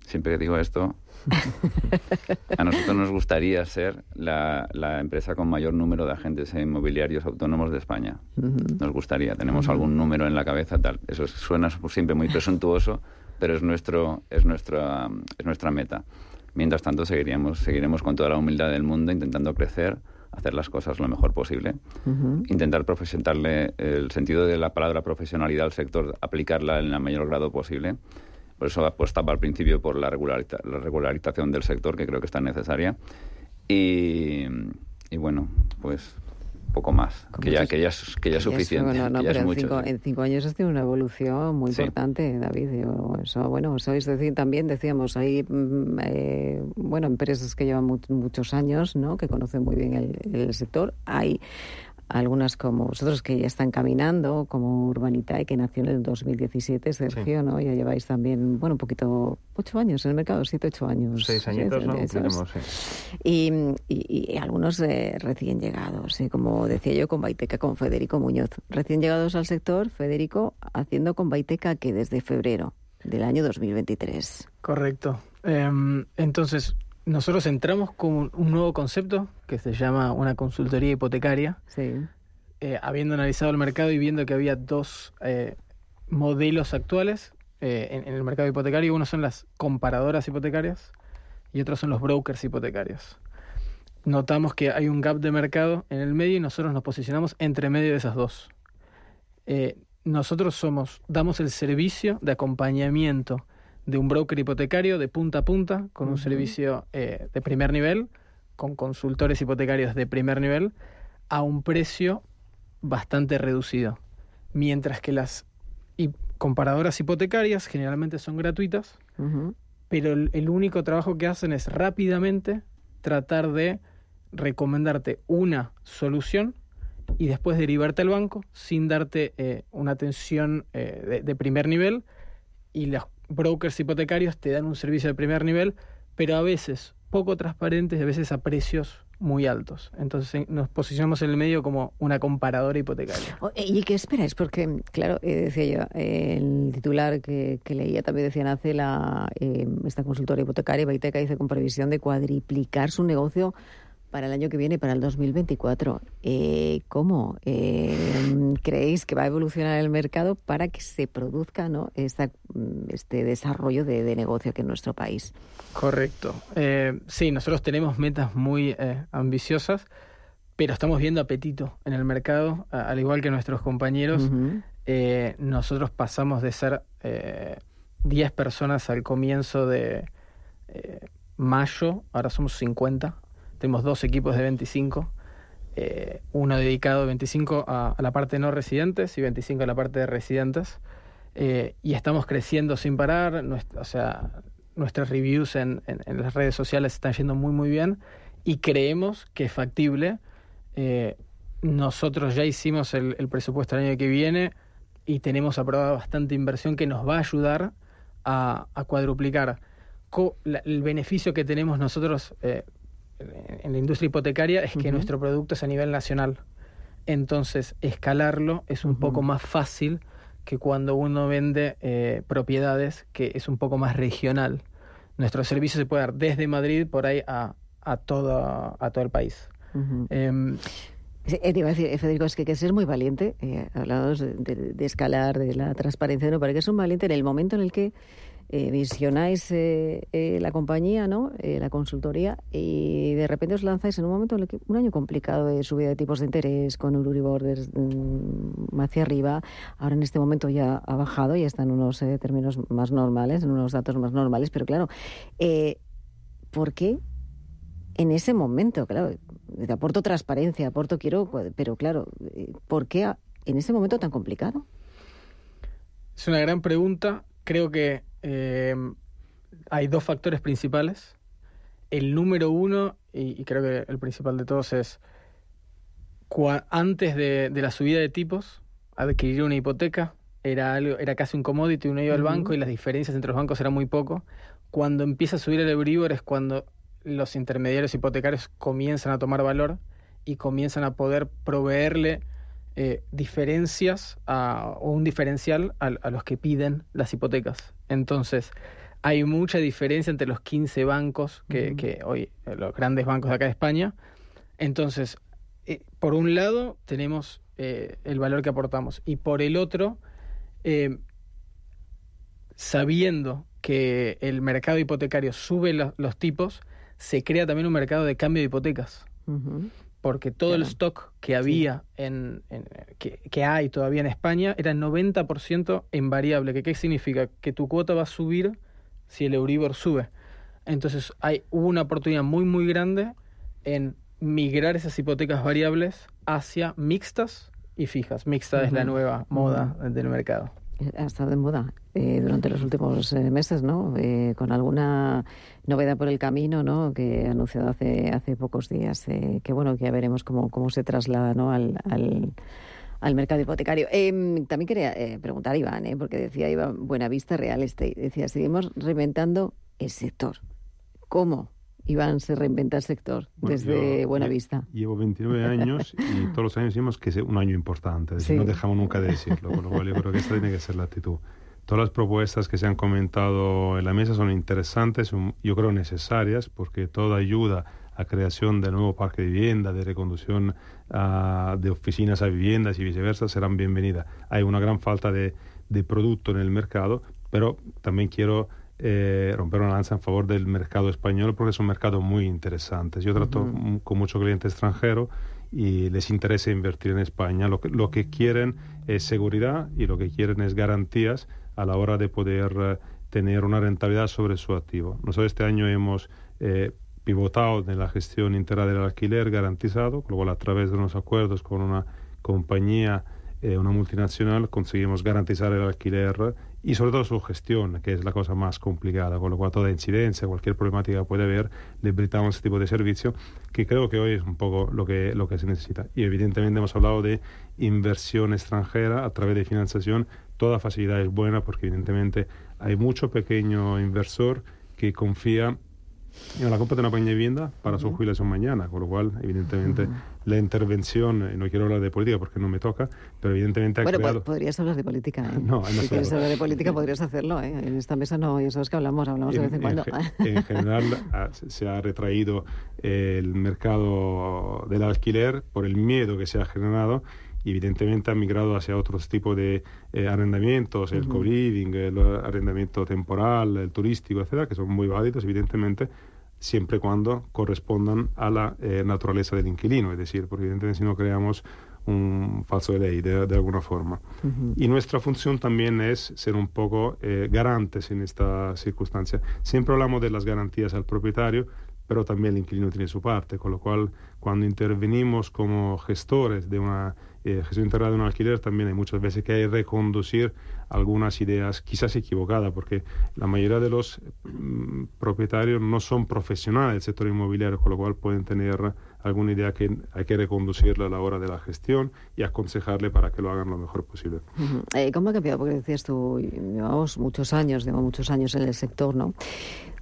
siempre que digo esto, a nosotros nos gustaría ser la, empresa con mayor número de agentes inmobiliarios autónomos de España. Nos gustaría, tenemos algún número en la cabeza tal. Eso suena siempre muy presuntuoso, pero es nuestro es nuestra es nuestra meta. Mientras tanto seguiríamos seguiremos con toda la humildad del mundo intentando crecer, hacer las cosas lo mejor posible, intentar profesionarle el sentido de la palabra profesionalidad al sector, aplicarla en el mayor grado posible por eso apostaba al principio por la, la regularización del sector, que creo que está necesaria. Y, bueno, pues poco más, que ya, que ya, es, que ya es suficiente. en, cinco, años ha sido una evolución muy importante, David. eso, bueno, sabéis decir también, decíamos, hay mm, eh, bueno, empresas que llevan muchos años, ¿no? que conocen muy bien el, el sector. Hay algunas como vosotros que ya están caminando, como Urbanitae, que nació en el 2017, Sergio, ¿no? Ya lleváis también, bueno, un poquito, ocho años en el mercado, siete, ocho años. Seis añitos, ¿no? Y, y, algunos eh, recién llegados, como decía yo, con Baiteca, con Federico Muñoz. Recién llegados al sector, Federico, haciendo con Baiteca que desde febrero del año 2023. Correcto. Em, entonces, nosotros entramos con un nuevo concepto que se llama una consultoría hipotecaria. Sí. Eh, habiendo analizado el mercado y viendo que había dos eh, modelos actuales eh, en, el mercado hipotecario. Uno son las comparadoras hipotecarias y otros son los brokers hipotecarios. Notamos que hay un gap de mercado en el medio y nosotros nos posicionamos entre medio de esas dos. nosotros somos, damos el servicio de acompañamiento de un broker hipotecario de punta a punta, con un servicio eh, de primer nivel, con consultores hipotecarios de primer nivel, a un precio bastante reducido. Mientras que las comparadoras hipotecarias generalmente son gratuitas, pero el, único trabajo que hacen es rápidamente tratar de recomendarte una solución y después derivarte al banco sin darte eh, una atención eh, de, de, primer nivel y las brokers hipotecarios te dan un servicio de primer nivel, pero a veces poco transparentes y a veces a precios muy altos. Entonces nos posicionamos en el medio como una comparadora hipotecaria. ¿Y qué esperáis? Porque, claro, eh, decía yo, el titular que, leía también decía, nace la, eh, esta consultora hipotecaria, Baiteca, dice con previsión de cuadriplicar su negocio para el año que viene, para el 2024. Eh, ¿Cómo eh, creéis que va a evolucionar el mercado para que se produzca ¿no? Esta, mm, este desarrollo de, negocio aquí en nuestro país? Correcto. Eh, sí, nosotros tenemos metas muy ambiciosas, pero estamos viendo apetito en el mercado, al igual que nuestros compañeros. Eh, nosotros pasamos de ser 10 personas al comienzo de mayo, ahora somos 50, tenemos dos equipos de 25. uno dedicado 25 a, la parte no residentes y 25 a la parte de residentes. y estamos creciendo sin parar, o sea, nuestras reviews en, las redes sociales están yendo muy muy bien y creemos que es factible. Eh, nosotros ya hicimos el, presupuesto el año que viene y tenemos aprobada bastante inversión que nos va a ayudar a, cuadruplicar el beneficio que tenemos nosotros eh, en la industria hipotecaria es que nuestro producto es a nivel nacional. Entonces, escalarlo es un poco más fácil que cuando uno vende eh, propiedades, que es un poco más regional. Nuestro servicio se puede dar desde Madrid por ahí a, a, todo, a todo el país. Em, eh, iba a decir, Federico, es que hay que ser muy valiente. Eh, hablamos de, escalar, de la transparencia, ¿no? Para que es un valiente en el momento en el que eh, visionáis eh, eh, la compañía, ¿no? la consultoría, y de repente os lanzáis en un momento, en un año complicado de subida de tipos de interés, con Euribor mm, hacia arriba. Ahora en este momento ya ha bajado, ya está en unos términos más normales, en unos datos más normales, pero claro, ¿por qué en ese momento? Claro, aporto transparencia, aporto quiero, pero claro, ¿por qué en ese momento tan complicado? Es una gran pregunta. Creo que eh, hay dos factores principales. El número uno, y, creo que el principal de todos, es antes de, la subida de tipos, adquirir una hipoteca era, algo, era casi un commodity, uno iba al banco y las diferencias entre los bancos eran muy poco. Cuando empieza a subir el Euribor es cuando los intermediarios hipotecarios comienzan a tomar valor y comienzan a poder proveerle eh, diferencias o un diferencial a, los que piden las hipotecas. Entonces, hay mucha diferencia entre los 15 bancos que, hoy, los grandes bancos de acá de España. Entonces, eh, por un lado, tenemos eh, el valor que aportamos y por el otro, sabiendo que el mercado hipotecario sube los tipos, se crea también un mercado de cambio de hipotecas porque todo el stock que había en, que, hay todavía en España era 90% en variable. ¿Qué, ¿Qué significa? Que tu cuota va a subir si el Euribor sube. Entonces hay hubo una oportunidad muy muy grande en migrar esas hipotecas variables hacia mixtas y fijas. Mixta es la nueva moda del mercado ha estado de moda eh, durante los últimos eh, meses, ¿no? Eh, con alguna novedad por el camino, ¿no? Que ha anunciado hace, hace pocos días. que bueno, que ya veremos cómo, cómo se traslada, ¿no? Al, al, mercado hipotecario. Em, también quería preguntar a Iván, porque decía Iván, Buenavista Real Estate. Decía, seguimos reinventando el sector. ¿Cómo? Iván se reinventa el sector desde Buenavista. Llevo 29 años y todos los años decimos que es un año importante, no dejamos nunca de decirlo, con lo cual yo creo que esta tiene que ser la actitud. Todas las propuestas que se han comentado en la mesa son interesantes, yo creo necesarias, porque toda ayuda a creación de nuevo parque de vivienda, de reconducción ah, de oficinas a viviendas y viceversa serán bienvenidas. Hay una gran falta de, de producto en el mercado, pero también quiero eh, romper una lanza en favor del mercado español porque es un mercado muy interesante. Yo trato con mucho cliente extranjero y les interesa invertir en España. Lo que, lo que quieren es seguridad y lo que quieren es garantías a la hora de poder eh, tener una rentabilidad sobre su activo. Nosotros este año hemos eh, pivotado en la gestión integral del alquiler garantizado, con lo cual a través de unos acuerdos con una compañía, una multinacional, conseguimos garantizar el alquiler y sobre todo su gestión, que es la cosa más complicada, con lo cual toda incidencia, cualquier problemática que puede haber, le brindamos ese tipo de servicio, que creo que hoy es un poco lo que, lo que se necesita. Y evidentemente hemos hablado de inversión extranjera a través de financiación, toda facilidad es buena porque evidentemente hay mucho pequeño inversor que confía la compra de una pequeña vivienda para su jubilación mañana, con lo cual, evidentemente, la intervención, y no quiero hablar de política porque no me toca, pero evidentemente ha bueno, creado... podrías hablar de política, ¿eh? No, Si quieres hablar de política podrías hacerlo, ¿eh? En esta mesa no, ya sabes que hablamos, hablamos de vez en cuando. En, general se ha retraído el mercado del alquiler por el miedo que se ha generado y evidentemente ha migrado hacia otros tipos de eh, arrendamientos, el co-living, el arrendamiento temporal, el turístico, etcétera, que son muy válidos, evidentemente, siempre y cuando correspondan a la eh, naturaleza del inquilino, es decir, porque evidentemente si no creamos un falso de ley de, alguna forma. Y nuestra función también es ser un poco eh, garantes en esta circunstancia. Siempre hablamos de las garantías al propietario, pero también el inquilino tiene su parte, con lo cual cuando intervenimos como gestores de una eh, gestión integrada de un alquiler, también hay muchas veces que hay que reconducir algunas ideas quizás equivocadas, porque la mayoría de los mm, propietarios no son profesionales del sector inmobiliario, con lo cual pueden tener alguna idea que hay que reconducirla a la hora de la gestión y aconsejarle para que lo hagan lo mejor posible. Eh, ¿Cómo ha cambiado? Porque decías tú, llevamos muchos años, llevamos muchos años en el sector, ¿no?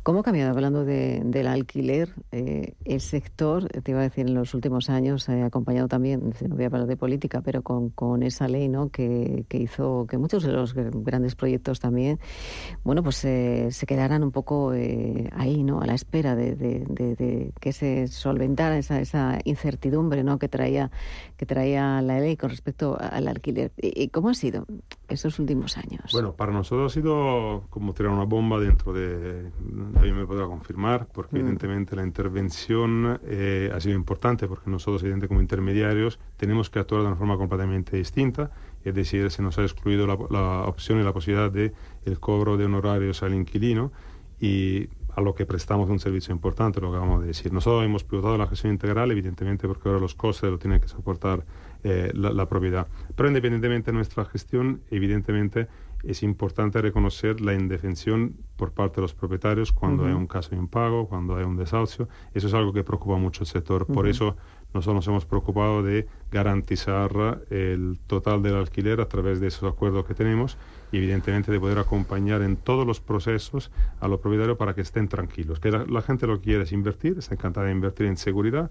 ¿Cómo ha cambiado, hablando de, del alquiler, eh, el sector, te iba a decir, en los últimos años, ha acompañado también, no voy a hablar de política, pero con, con esa ley ¿no? que, que, hizo que muchos de los grandes proyectos también, bueno, pues eh, se quedaran un poco eh, ahí, ¿no? A la espera de, que se solventara esa, esa incertidumbre, ¿no? Que traía, que traía la ley con respecto al alquiler. ¿Y cómo ha sido esos últimos años? Bueno, para nosotros ha sido como tirar una bomba dentro de también me podrá confirmar, porque mm. evidentemente la intervención eh, ha sido importante, porque nosotros, evidentemente, como intermediarios, tenemos que actuar de una forma completamente distinta, es decir, se nos ha excluido la, opción y la posibilidad de el cobro de honorarios al inquilino y a lo que prestamos un servicio importante, lo que vamos a decir. Nosotros hemos pivotado la gestión integral, evidentemente, porque ahora los costes lo tiene que soportar eh, la, la, propiedad. Pero independientemente de nuestra gestión, evidentemente es importante reconocer la indefensión por parte de los propietarios cuando hay un caso de impago, cuando hay un desahucio. Eso es algo que preocupa mucho el sector. Por eso nosotros nos hemos preocupado de garantizar el total del alquiler a través de esos acuerdos que tenemos y evidentemente de poder acompañar en todos los procesos a los propietarios para que estén tranquilos. Que la, gente lo quiere es invertir, está encantada de invertir en seguridad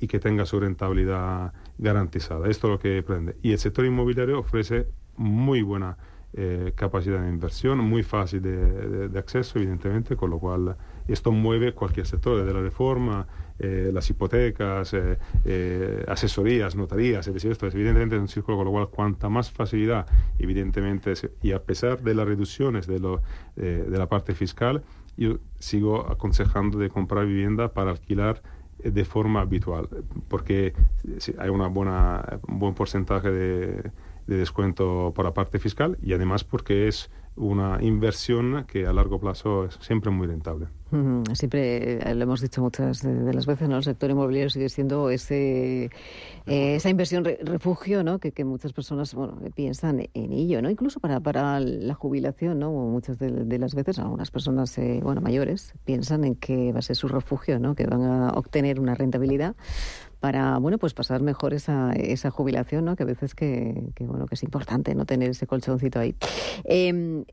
y que tenga su rentabilidad garantizada. Esto es lo que prende. Y el sector inmobiliario ofrece muy buena eh, capacidad de inversión, muy fácil de, acceso, evidentemente, con lo cual esto mueve cualquier sector, desde la reforma, eh, las hipotecas, eh, asesorías, notarías, es decir, esto es evidentemente un círculo, con lo cual cuanta más facilidad, evidentemente, y a pesar de las reducciones de, lo, de la parte fiscal, yo sigo aconsejando de comprar vivienda para alquilar de forma habitual, porque hay una buena, un buen porcentaje de de descuento por la parte fiscal y además porque es una inversión que a largo plazo es siempre muy rentable. Siempre eh, lo hemos dicho muchas de las veces, ¿no? El sector inmobiliario sigue siendo ese, eh, esa inversión refugio, ¿no? Que, que, muchas personas, bueno, piensan en ello, ¿no? Incluso para, para la jubilación, ¿no? Muchas de, las veces, algunas personas, eh, bueno, mayores, piensan en que va a ser su refugio, ¿no? Que van a obtener una rentabilidad para bueno pues pasar mejor esa, esa jubilación no que a veces que, bueno que es importante no tener ese colchoncito ahí. Eh,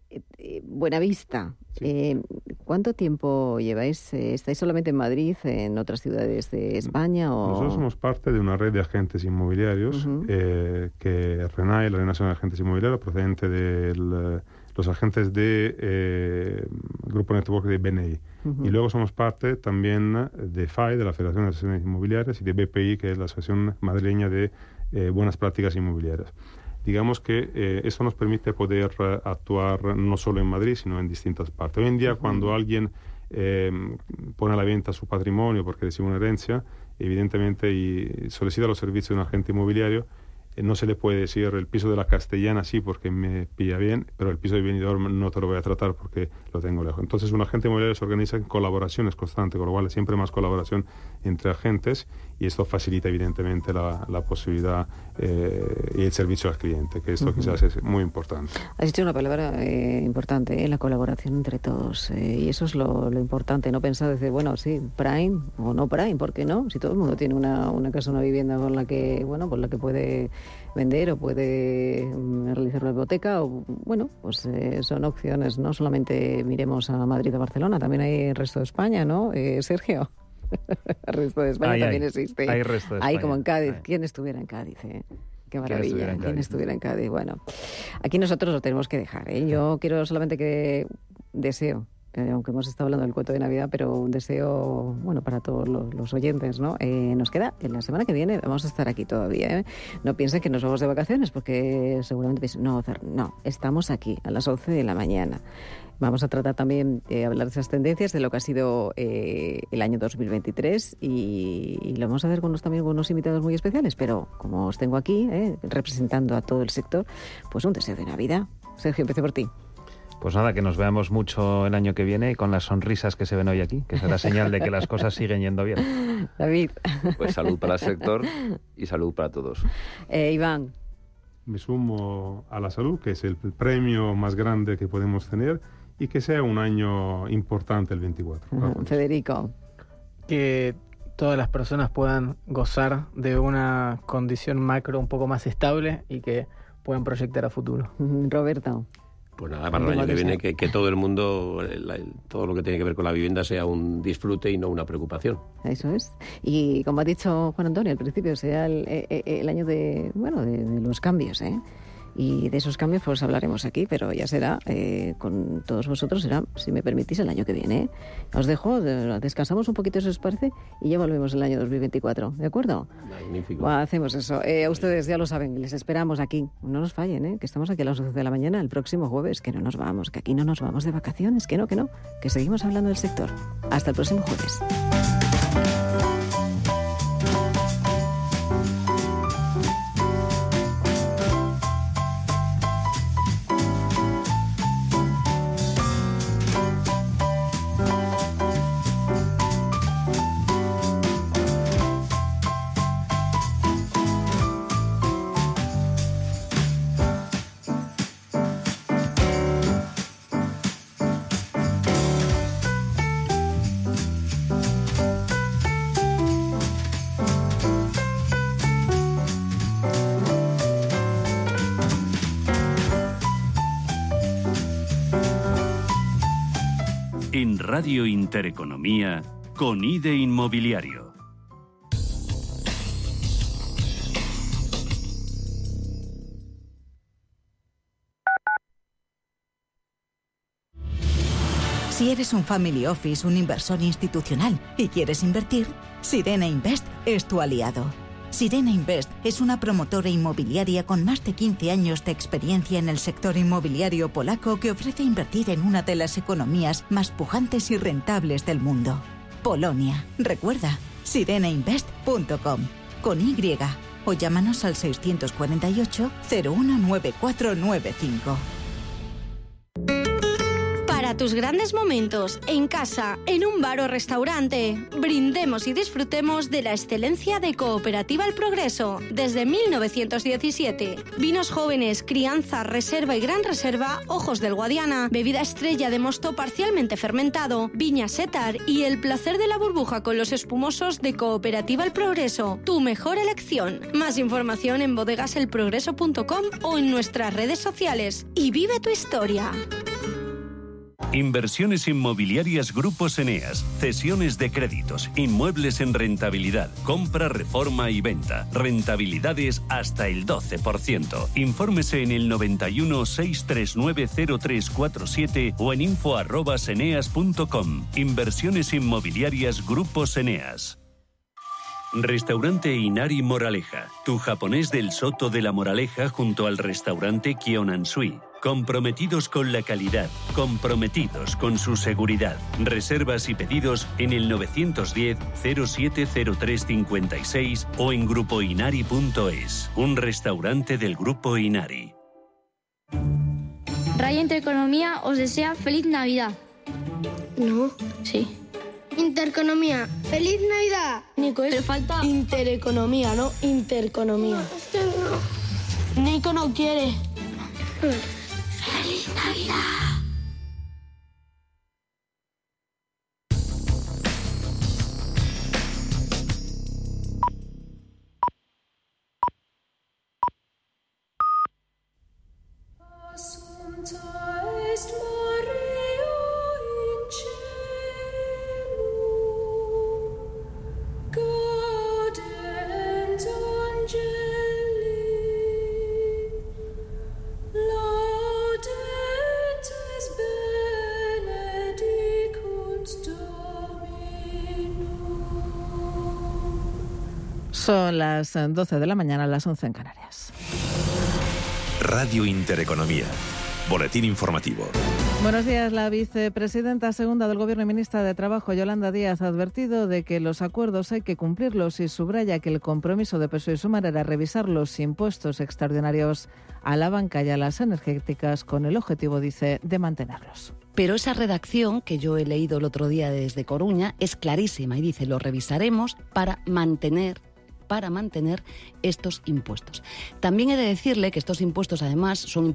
Buenavista eh, ¿cuánto tiempo lleváis eh, estáis solamente en Madrid en otras ciudades de España o nosotros somos parte de una red de agentes inmobiliarios eh, que RENAI la Red Nacional de Agentes Inmobiliarios procedente de los agentes de Grupo Network de BNI y luego somos parte también de FAI, de la Federación de Asociaciones Inmobiliarias, y de BPI, que es la Asociación Madrileña de eh, Buenas Prácticas Inmobiliarias. Digamos que eh, eso nos permite poder eh, actuar no solo en Madrid, sino en distintas partes. Hoy en día, cuando alguien pone a la venta su patrimonio porque recibe una herencia, evidentemente, y solicita los servicios de un agente inmobiliario, eh, no se le puede decir el piso de la castellana sí porque me pilla bien, pero el piso de Benidorm no te lo voy a tratar porque lo tengo lejos. Entonces un agente inmobiliario se organiza en colaboraciones constantes, con lo cual siempre más colaboración entre agentes y esto facilita evidentemente la, la posibilidad eh, y el servicio al cliente, que esto quizás es muy importante. Has dicho una palabra eh, importante, la colaboración entre todos y eso es lo, lo, importante, no pensar decir, bueno, sí, Prime o no Prime, ¿por qué no? Si todo el mundo tiene una, una casa, una vivienda con la que, bueno, por la que puede vender o puede mm, realizar una hipoteca. O, bueno, pues eh, son opciones. No solamente miremos a Madrid o Barcelona, también hay el resto de España, ¿no, eh, Sergio? El resto de España también existe. Hay resto de España. Hay como en Cádiz. ¿Quién estuviera en Cádiz? Eh? Qué maravilla. ¿Quién estuviera en Cádiz? Bueno, aquí nosotros lo tenemos que dejar. ¿eh? Yo quiero solamente que deseo eh, aunque hemos estado hablando del cuento de Navidad, pero un deseo, bueno, para todos los, oyentes, ¿no? Eh, nos queda, en la semana que viene vamos a estar aquí todavía, ¿eh? No piensen que nos vamos de vacaciones, porque seguramente piensen, no, no, estamos aquí a las 11 de la mañana. Vamos a tratar también de hablar de esas tendencias, de lo que ha sido el año 2023 y, lo vamos a hacer con unos, también con unos invitados muy especiales, pero como os tengo aquí, representando a todo el sector, pues un deseo de Navidad. Sergio, empecé por ti. Pues nada, que nos veamos mucho el año que viene con las sonrisas que se ven hoy aquí, que es la señal de que las cosas siguen yendo bien. David. Pues salud para el sector y salud para todos. Eh, Iván. Me sumo a la salud, que es el premio más grande que podemos tener, y que sea un año importante el 24. Federico. Que todas las personas puedan gozar de una condición macro un poco más estable y que puedan proyectar a futuro. Roberto. Pues nada, para el año que viene que, todo el mundo, todo lo que tiene que ver con la vivienda sea un disfrute y no una preocupación. Eso es. Y como ha dicho Juan Antonio al principio, sea el, eh, eh, año de, bueno, de, de los cambios, ¿eh? Y de esos cambios pues hablaremos aquí, pero ya será eh, con todos vosotros, será, si me permitís, el año que viene. ¿eh? Os dejo, descansamos un poquito, si os parece, y ya volvemos el año 2024, ¿de acuerdo? Magnífico. hacemos eso. Eh, ustedes ya lo saben, les esperamos aquí. No nos fallen, ¿eh? que estamos aquí a las 11 de la mañana el próximo jueves, que no nos vamos, que aquí no nos vamos de vacaciones, que no, que no, que seguimos hablando del sector. Hasta el próximo jueves. Radio Intereconomía con IDE Inmobiliario. Si eres un family office, un inversor institucional y quieres invertir, Sirena Invest es tu aliado. Sirena Invest es una promotora inmobiliaria con más de 15 años de experiencia en el sector inmobiliario polaco que ofrece invertir en una de las economías más pujantes y rentables del mundo. Polonia. Recuerda, sirenainvest.com con Y o llámanos al 648 019495 tus grandes momentos, en casa, en un bar o restaurante. Brindemos y disfrutemos de la excelencia de Cooperativa El Progreso desde 1917. Vinos jóvenes, crianza, reserva y gran reserva, ojos del Guadiana, bebida estrella de mosto parcialmente fermentado, viña setar y el placer de la burbuja con los espumosos de Cooperativa El Progreso. Tu mejor elección. Más información en bodegaselprogreso.com o en nuestras redes sociales. Y vive tu historia. Inversiones inmobiliarias Grupos Eneas, cesiones de créditos, inmuebles en rentabilidad, compra, reforma y venta, rentabilidades hasta el 12%. Infórmese en el 91 639 0347 o en info@eneas.com. Inversiones inmobiliarias Grupos Eneas. Restaurante Inari Moraleja, tu japonés del Soto de la Moraleja junto al restaurante Kionansui. Comprometidos con la calidad, comprometidos con su seguridad. Reservas y pedidos en el 910 070356 o en grupoinari.es, un restaurante del Grupo Inari. Raya Intereconomía os desea feliz Navidad. No. Sí. Intereconomía. ¡Feliz Navidad! Nico, es... falta... Intereconomía, no intereconomía. Nico no quiere. ¡Feliz Navidad! Son las 12 de la mañana, las 11 en Canarias. Radio Intereconomía. Boletín informativo. Buenos días. La vicepresidenta segunda del Gobierno y ministra de Trabajo, Yolanda Díaz, ha advertido de que los acuerdos hay que cumplirlos y subraya que el compromiso de PSOE y Sumar era revisar los impuestos extraordinarios a la banca y a las energéticas con el objetivo, dice, de mantenerlos. Pero esa redacción que yo he leído el otro día desde Coruña es clarísima y dice lo revisaremos para mantener para mantener estos impuestos. También he de decirle que estos impuestos además son